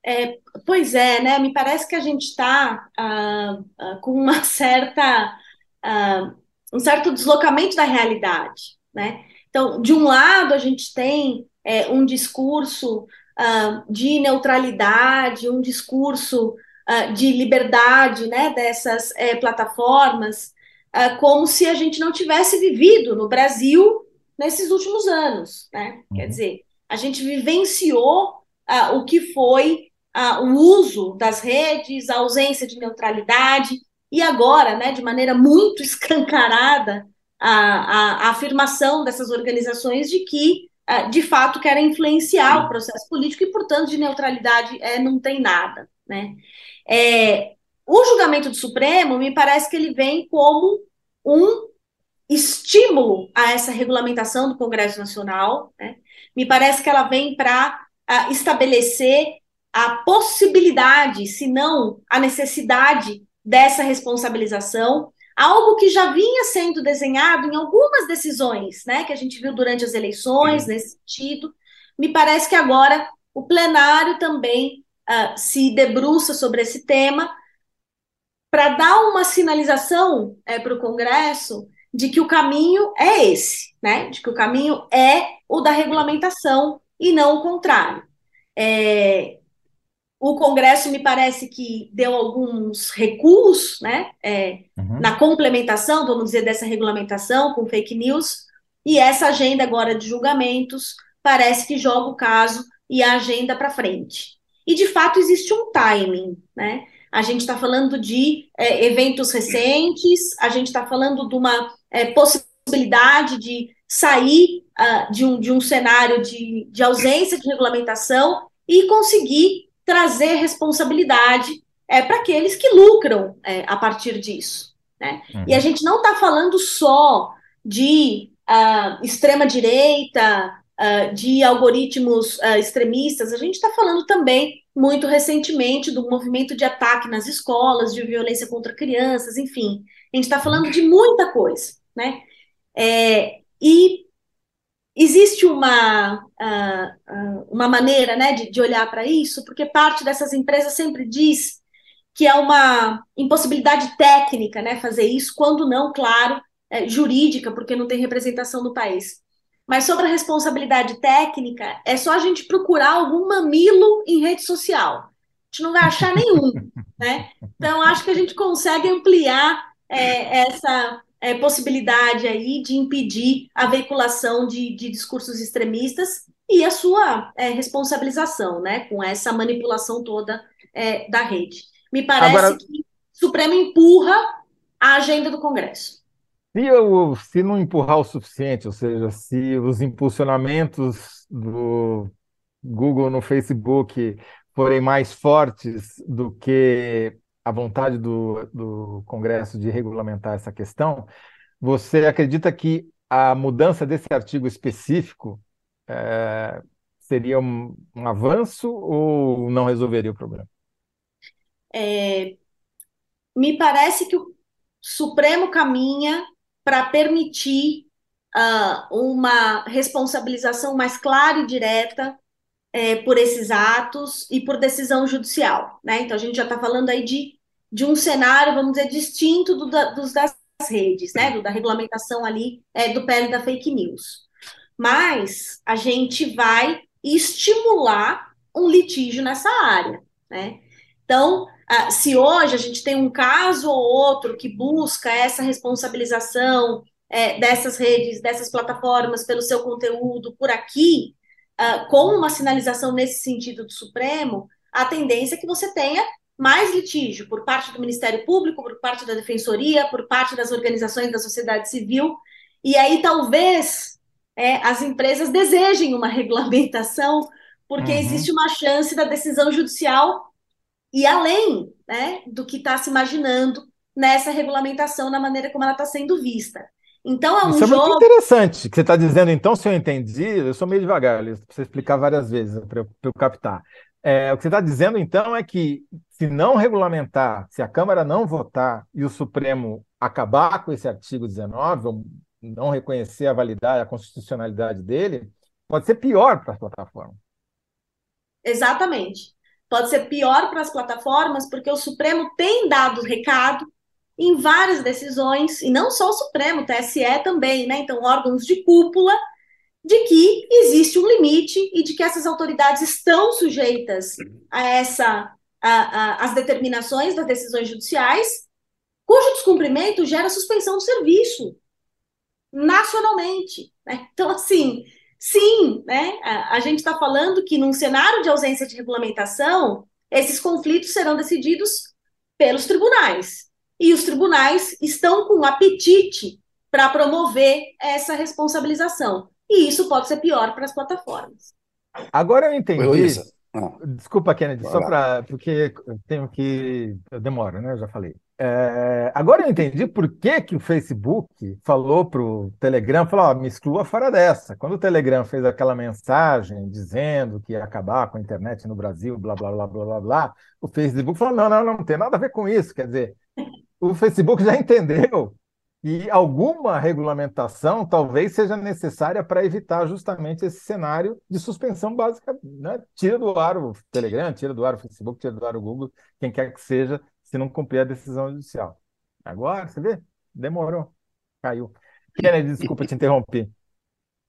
É, pois é, né? Me parece que a gente está ah, ah, com uma <laughs> certa, ah, um certo deslocamento da realidade, né? Então, de um lado, a gente tem é, um discurso uh, de neutralidade, um discurso uh, de liberdade né, dessas é, plataformas, uh, como se a gente não tivesse vivido no Brasil nesses últimos anos. Né? Uhum. Quer dizer, a gente vivenciou o que foi o uso das redes, a ausência de neutralidade, e agora, né, de maneira muito <laughs> escancarada, a, a, a afirmação dessas organizações de que de fato querem influenciar o processo político e, portanto, de neutralidade é, não tem nada. Né? É, o julgamento do Supremo me parece que ele vem como um estímulo a essa regulamentação do Congresso Nacional. Né? Me parece que ela vem para estabelecer a possibilidade, se não a necessidade dessa responsabilização algo que já vinha sendo desenhado em algumas decisões, né, que a gente viu durante as eleições, nesse sentido. Me parece que agora o plenário também uh, se debruça sobre esse tema para dar uma sinalização é, para o Congresso de que o caminho é esse, né, de que o caminho é o da regulamentação e não o contrário. É, o Congresso me parece que deu alguns recuos né, é, uhum. na complementação, vamos dizer, dessa regulamentação com fake news, e essa agenda agora de julgamentos parece que joga o caso e a agenda para frente. E, de fato, existe um timing, né? A gente está falando de é, eventos recentes, a gente está falando de uma é, possibilidade de sair uh, de, um, de um cenário de, de ausência de regulamentação e conseguir trazer responsabilidade é, para aqueles que lucram é, a partir disso. Né? Uhum. E a gente não está falando só de uh, extrema-direita, uh, de algoritmos uh, extremistas, a gente está falando também, muito recentemente, do movimento de ataque nas escolas, de violência contra crianças, enfim. A gente está falando de muita coisa. Né? É, e existe uma, uh, uma maneira né, de, de olhar para isso, porque parte dessas empresas sempre diz que é uma impossibilidade técnica né, fazer isso, quando não, claro, é, jurídica, porque não tem representação do país. Mas sobre a responsabilidade técnica, é só a gente procurar algum mamilo em rede social. A gente não vai achar nenhum. <laughs> né? Então, acho que a gente consegue ampliar é, essa é, possibilidade aí de impedir a veiculação de, de discursos extremistas e a sua é, responsabilização, né, com essa manipulação toda é, da rede. Me parece Agora, que o Supremo empurra a agenda do Congresso.
Se, eu, se não empurrar o suficiente, ou seja, se os impulsionamentos do Google no Facebook forem mais fortes do que a vontade do, do Congresso de regulamentar essa questão, você acredita que a mudança desse artigo específico é, seria um, um, avanço ou não resolveria o problema?
É, me parece que o Supremo caminha para permitir uh, uma responsabilização mais clara e direta é, por esses atos e por decisão judicial. Né? Então, a gente já está falando aí de, de um cenário, vamos dizer, distinto do, da, dos das redes, né? Do, da regulamentação ali é, do PL da fake news. Mas a gente vai estimular um litígio nessa área. Né? Então, se hoje a gente tem um caso ou outro que busca essa responsabilização é, dessas redes, dessas plataformas pelo seu conteúdo por aqui, uh, com uma sinalização nesse sentido do Supremo, a tendência é que você tenha mais litígio por parte do Ministério Público, por parte da Defensoria, por parte das organizações da sociedade civil, e aí talvez é, as empresas desejem uma <laughs> regulamentação, porque uhum. existe uma chance da decisão judicial e além né, do que está se imaginando nessa regulamentação, na maneira como ela está sendo vista. Então é um
Isso
jogo...
é muito interessante. que você está dizendo, então, se eu entendi, eu sou meio devagar, para você explicar várias vezes, para eu, eu, captar. É, o que você está dizendo, então, é que se não regulamentar, se a Câmara não votar e o Supremo acabar com esse artigo 19, ou não reconhecer a validade, a constitucionalidade dele, pode ser pior para as plataformas.
Exatamente. Pode ser pior para as plataformas, porque o Supremo tem dado recado em várias decisões, e não só o Supremo, o TSE também, né? Então, órgãos de cúpula de que existe um limite e de que essas autoridades estão sujeitas a essa a, a, as determinações das decisões judiciais, cujo descumprimento gera suspensão do serviço nacionalmente. Né? Então, assim, sim, né? a, a gente está falando que num cenário de ausência de regulamentação, esses conflitos serão decididos pelos tribunais. E os tribunais estão com apetite para promover essa responsabilização. E isso pode ser pior para as plataformas.
Agora eu entendi. Oi, Desculpa, Kennedy, só para. Porque eu tenho que. Eu demoro, né? Eu já falei. É... Agora eu entendi por que, que o Facebook falou para o Telegram: falou, oh, me exclua fora dessa. Quando o Telegram fez aquela mensagem dizendo que ia acabar com a internet no Brasil, blá, blá, blá, blá, blá, blá, o Facebook falou: não, não, não, não tem nada a ver com isso. Quer dizer, o Facebook já entendeu e alguma regulamentação talvez seja necessária para evitar justamente esse cenário de suspensão básica. Né? Tira do ar o Telegram, tira do ar o Facebook, tira do ar o Google, quem quer que seja, se não cumprir a decisão judicial. Agora, você vê? Demorou. Caiu. Kennedy, desculpa te interromper.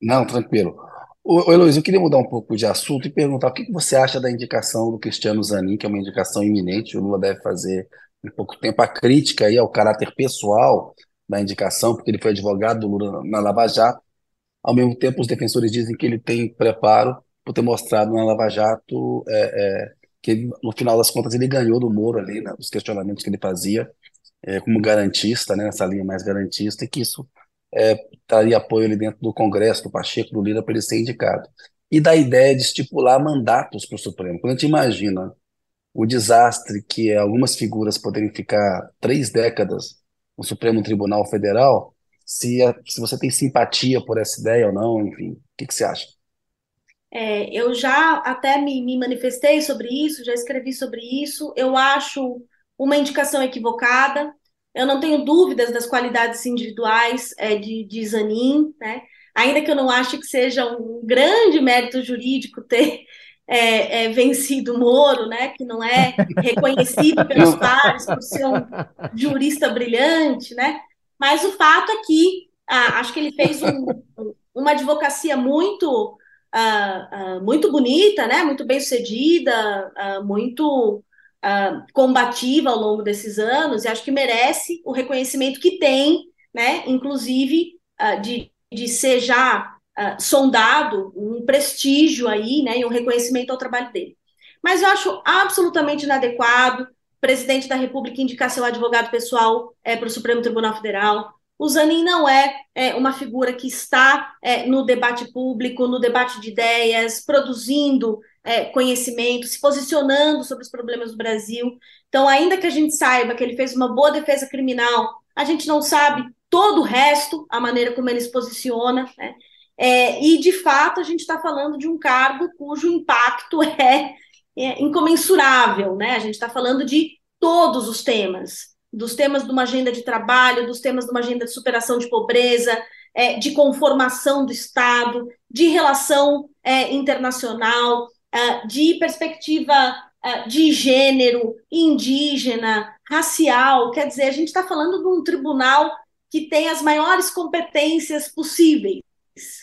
Não, tranquilo. Ô, Heloísa, eu queria mudar um pouco de assunto e perguntar o que você acha da indicação do Cristiano Zanin, que é uma indicação iminente, o Lula deve fazer em pouco tempo a crítica aí ao caráter pessoal da indicação, porque ele foi advogado do Lula na Lava Jato. Ao mesmo tempo, os defensores dizem que ele tem preparo por ter mostrado na Lava Jato é, é, que, ele, no final das contas, ele ganhou do Moro ali, né, os questionamentos que ele fazia é, como garantista, né, nessa linha mais garantista, e que isso é, traria apoio ali dentro do Congresso, do Pacheco, do Lira, para ele ser indicado. E da ideia de estipular mandatos para o Supremo. Quando a gente imagina o desastre que é algumas figuras poderem ficar três décadas o Supremo Tribunal Federal, se, se você tem simpatia por essa ideia ou não, enfim, o que, que você acha?
É, eu já até me, me, manifestei sobre isso, já escrevi sobre isso. Eu acho uma indicação equivocada. Eu não tenho dúvidas das qualidades individuais é, de, de Zanin, né? ainda que eu não ache que seja um grande mérito jurídico ter <laughs> é, é, vencido Moro, né, que não é reconhecido <laughs> pelos pares por ser um jurista brilhante, né, mas o fato é que ah, acho que ele fez um, uma advocacia muito ah, muito bonita, né, muito bem sucedida, ah, muito combativa ao longo desses anos, e acho que merece o reconhecimento que tem, né, inclusive de, de ser já uh, sondado, um prestígio aí, né, e um reconhecimento ao trabalho dele. Mas eu acho absolutamente inadequado presidente da República indicar seu advogado pessoal é, para o Supremo Tribunal Federal. O Zanin não é, é uma figura que está é, no debate público, no debate de ideias, produzindo é, conhecimento, se posicionando sobre os problemas do Brasil. Então, ainda que a gente saiba que ele fez uma boa defesa criminal, a gente não sabe todo o resto, a maneira como ele se posiciona. Né? É, e, de fato, a gente está falando de um cargo cujo impacto <laughs> é, é incomensurável, né? A gente está falando de todos os temas, dos temas de uma agenda de trabalho, dos temas de uma agenda de superação de pobreza, é, de conformação do Estado, de relação é, internacional, é, de perspectiva é, de gênero, indígena, racial. Quer dizer, a gente está falando de um tribunal que tem as maiores competências possíveis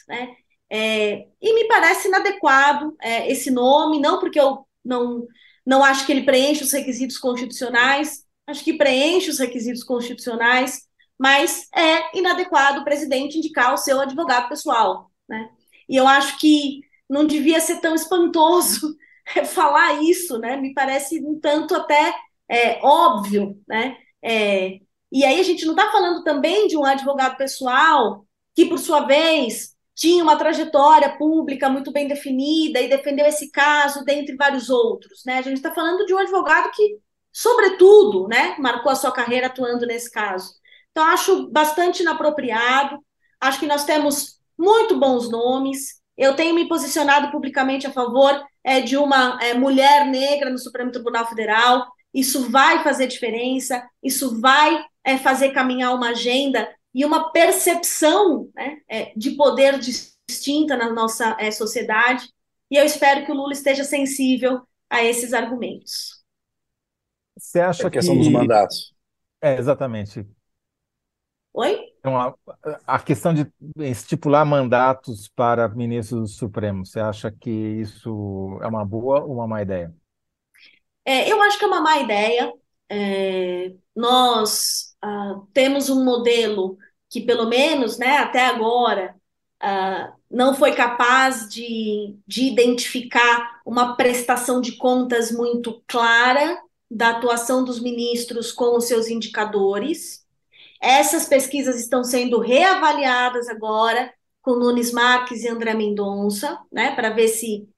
né? É, e me parece inadequado é, esse nome, não porque eu não, não acho que ele preenche os requisitos constitucionais, acho que preenche os requisitos constitucionais, mas é inadequado o presidente indicar o seu advogado pessoal. Né? E eu acho que não devia ser tão espantoso <laughs> falar isso, né? me parece um tanto até é, óbvio. Né? É, e aí a gente não está falando também de um advogado pessoal que, por sua vez, tinha uma trajetória pública muito bem definida e defendeu esse caso, dentre vários outros. Né? A gente está falando de um advogado que, sobretudo, né, marcou a sua carreira atuando nesse caso. Então, acho bastante inapropriado, acho que nós temos muito bons nomes. Eu tenho me posicionado publicamente a favor é, de uma é, mulher negra no Supremo Tribunal Federal. Isso vai fazer diferença, isso vai é, fazer caminhar uma agenda e uma percepção né, é, de poder distinta na nossa é, sociedade. E eu espero que o Lula esteja sensível a esses argumentos.
Você acha é a
questão que... dos mandatos.
É, exatamente.
Oi?
Então, a, questão de estipular mandatos para ministros do Supremo, você acha que isso é uma boa ou uma má ideia?
É, eu acho que é uma má ideia. É, nós ah, temos um modelo que, pelo menos, né, até agora, ah, não foi capaz de, de identificar uma prestação de contas muito clara da atuação dos ministros com os seus indicadores. Essas pesquisas estão sendo reavaliadas agora com Nunes Marques e André Mendonça, né, para ver se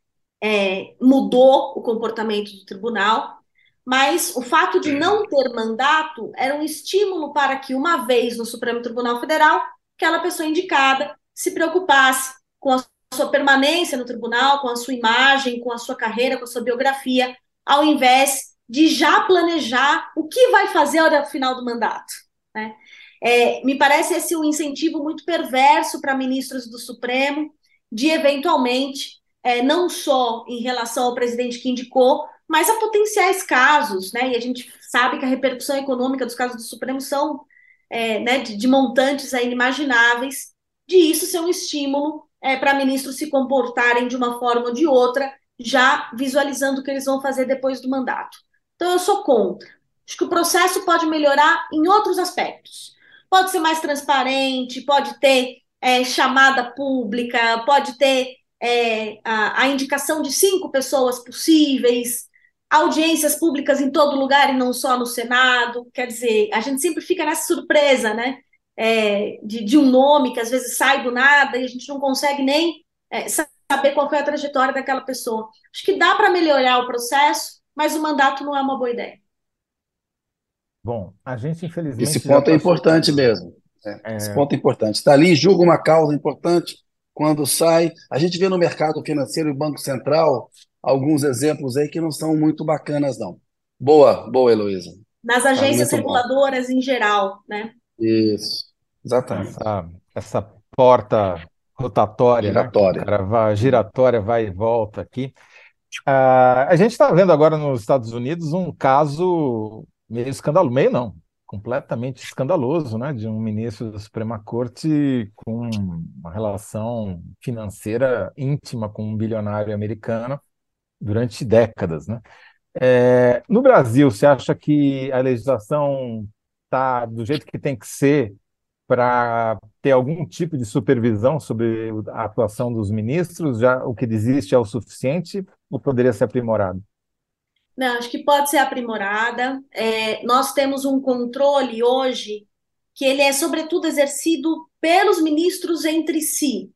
é, mudou o comportamento do tribunal. Mas o fato de não ter mandato era um estímulo para que, uma vez no Supremo Tribunal Federal, aquela pessoa indicada se preocupasse com a sua permanência no tribunal, com a sua imagem, com a sua carreira, com a sua biografia, ao invés de já planejar o que vai fazer ao final do mandato. Né? É, me parece esse um incentivo muito perverso para ministros do Supremo de eventualmente, é, não só em relação ao presidente que indicou, mas a potenciais casos, né? E a gente sabe que a repercussão econômica dos casos do Supremo são é, né, de, de, montantes inimagináveis, de isso ser um estímulo é, para ministros se comportarem de uma forma ou de outra, já visualizando o que eles vão fazer depois do mandato. Então, eu sou contra. Acho que o processo pode melhorar em outros aspectos pode ser mais transparente, pode ter é, chamada pública, pode ter é, a, a, indicação de cinco pessoas possíveis, audiências públicas em todo lugar e não só no Senado. Quer dizer, a gente sempre fica nessa surpresa, né? É, de, de, um nome que às vezes sai do nada e a gente não consegue nem é, saber qual foi a trajetória daquela pessoa. Acho que dá para melhorar o processo, mas o mandato não é uma boa ideia.
Bom, a gente infelizmente.
Esse ponto é importante mesmo. É, é... Esse ponto é importante. Está ali, julga uma causa importante, quando sai. A gente vê no mercado financeiro e Banco Central alguns exemplos aí que não são muito bacanas, não. Boa, boa, Heloísa.
Nas agências tá reguladoras bom. em geral, né?
Isso, exatamente.
Essa, essa porta rotatória, né? giratória. Né? Vai, giratória vai e volta aqui. Uh, a gente está vendo agora nos Estados Unidos um caso meio escandaloso, meio não, completamente escandaloso, né, de um ministro da Suprema Corte com uma relação financeira íntima com um bilionário americano durante décadas, né? É, no Brasil, você acha que a legislação está do jeito que tem que ser para ter algum tipo de supervisão sobre a atuação dos ministros? Já o que existe é o suficiente ou poderia ser aprimorado?
Não, acho que pode ser aprimorada. É, nós temos um controle hoje que ele é sobretudo exercido pelos ministros entre si,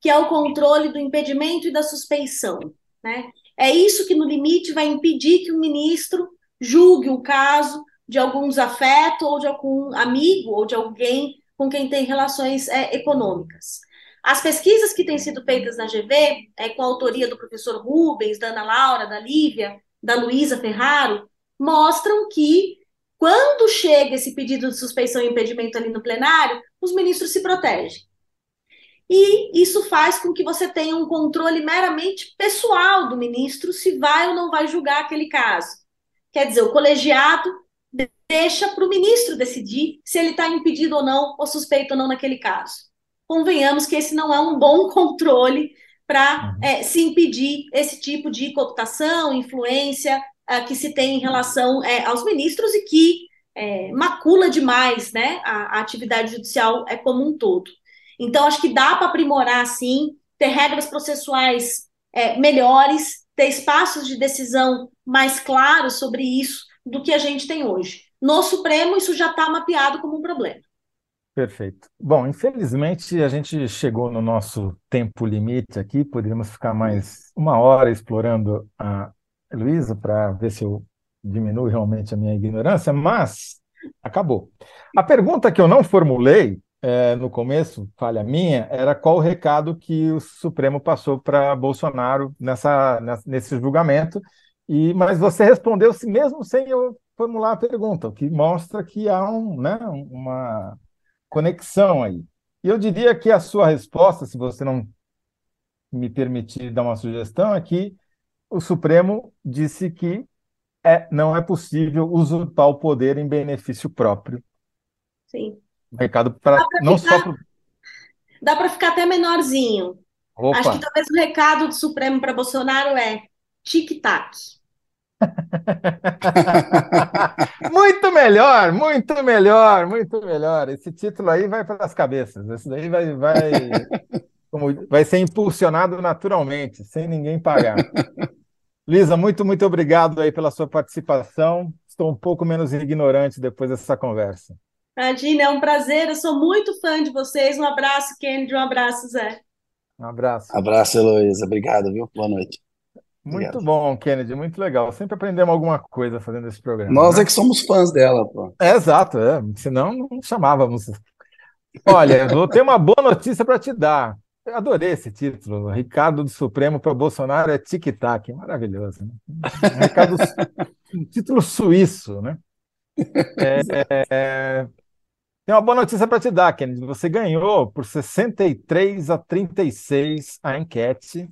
que é o controle do impedimento e da suspeição. Né? É isso que, no limite, vai impedir que o ministro julgue o caso de algum desafeto ou de algum amigo ou de alguém com quem tem relações é, econômicas. As pesquisas que têm sido feitas na GV, é, com a autoria do professor Rubens, da Ana Laura, da Lívia, da Luísa Ferraro, mostram que quando chega esse pedido de suspeição e impedimento ali no plenário, os ministros se protegem. E isso faz com que você tenha um controle meramente pessoal do ministro se vai ou não vai julgar aquele caso. Quer dizer, o colegiado deixa para o ministro decidir se ele está impedido ou não, ou suspeito ou não naquele caso. Convenhamos que esse não é um bom controle para uhum. é, se impedir esse tipo de cooptação, influência é, que se tem em relação é, aos ministros e que é, macula demais né, a, a, atividade judicial é como um todo. Então, acho que dá para aprimorar, sim, ter regras processuais é, melhores, ter espaços de decisão mais claros sobre isso do que a gente tem hoje. No Supremo, isso já está mapeado como um problema.
Perfeito. Bom, infelizmente a gente chegou no nosso tempo limite aqui, poderíamos ficar mais uma hora explorando a Luísa para ver se eu diminuo realmente a minha ignorância, mas acabou. A pergunta que eu não formulei é, no começo, falha minha, era qual o recado que o Supremo passou para Bolsonaro nessa, nesse julgamento, e, mas você respondeu se mesmo sem eu formular a pergunta, o que mostra que há um, né, uma conexão aí. E eu diria que a sua resposta, se você não me permitir dar uma sugestão, é que o Supremo disse que é, não é possível usurpar o poder em benefício próprio.
Sim.
recado para não ficar, só pro...
Dá para ficar até menorzinho. Opa. Acho que talvez o recado do Supremo para Bolsonaro é tic-tac. <laughs>
muito melhor, muito melhor, muito melhor. Esse título aí vai para as cabeças. Esse daí vai, vai, <laughs> como, vai ser impulsionado naturalmente, sem ninguém pagar. Lisa, muito, muito obrigado aí pela sua participação. Estou um pouco menos ignorante depois dessa conversa.
Imagina, é um prazer. Eu sou muito fã de vocês. Um abraço, Kennedy. Um abraço, Zé.
Um abraço.
Abraço, Heloísa. Obrigado, viu? Boa noite.
Muito bom, Kennedy, muito legal. Sempre aprendemos alguma coisa fazendo esse programa.
Nós né? é que somos fãs dela, pô.
É, exato, é. senão não chamávamos. Olha, vou ter uma boa notícia para te dar. Eu adorei esse título. Ricardo do Supremo para Bolsonaro é tic-tac. Maravilhoso. Né? Um, Ricardo, um título suíço, né? É, é, tem uma boa notícia para te dar, Kennedy. Você ganhou por 63 a 36 a enquete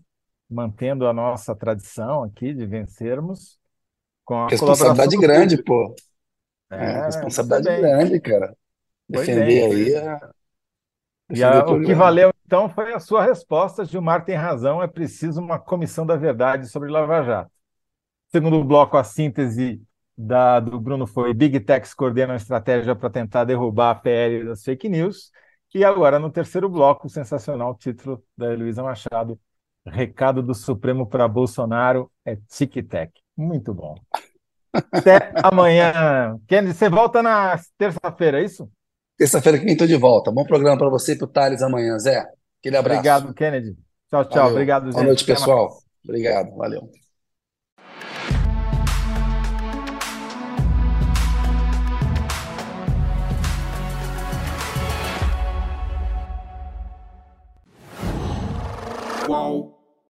mantendo a nossa tradição aqui de vencermos.
Com a responsabilidade grande, pô. É, é responsabilidade grande, cara. Defender aí a...
E a, o que valeu, então, foi a sua resposta. Gilmar tem razão, é preciso uma comissão da verdade sobre Lava Jato. Segundo bloco, a síntese da, do Bruno foi Big Techs coordenam estratégia para tentar derrubar a PL das fake news. E agora, no terceiro bloco, o sensacional título da Heloísa Machado, Recado do Supremo para Bolsonaro é tic-tac. Muito bom. Até <laughs> amanhã. Kennedy, você volta na terça-feira, é isso?
Terça-feira que vem estou de volta. Bom programa para você e para o Thales amanhã, Zé. Aquele abraço.
Obrigado, Kennedy. Tchau, tchau. Valeu. Obrigado, gente.
Boa noite, pessoal. Obrigado. Valeu. Qual?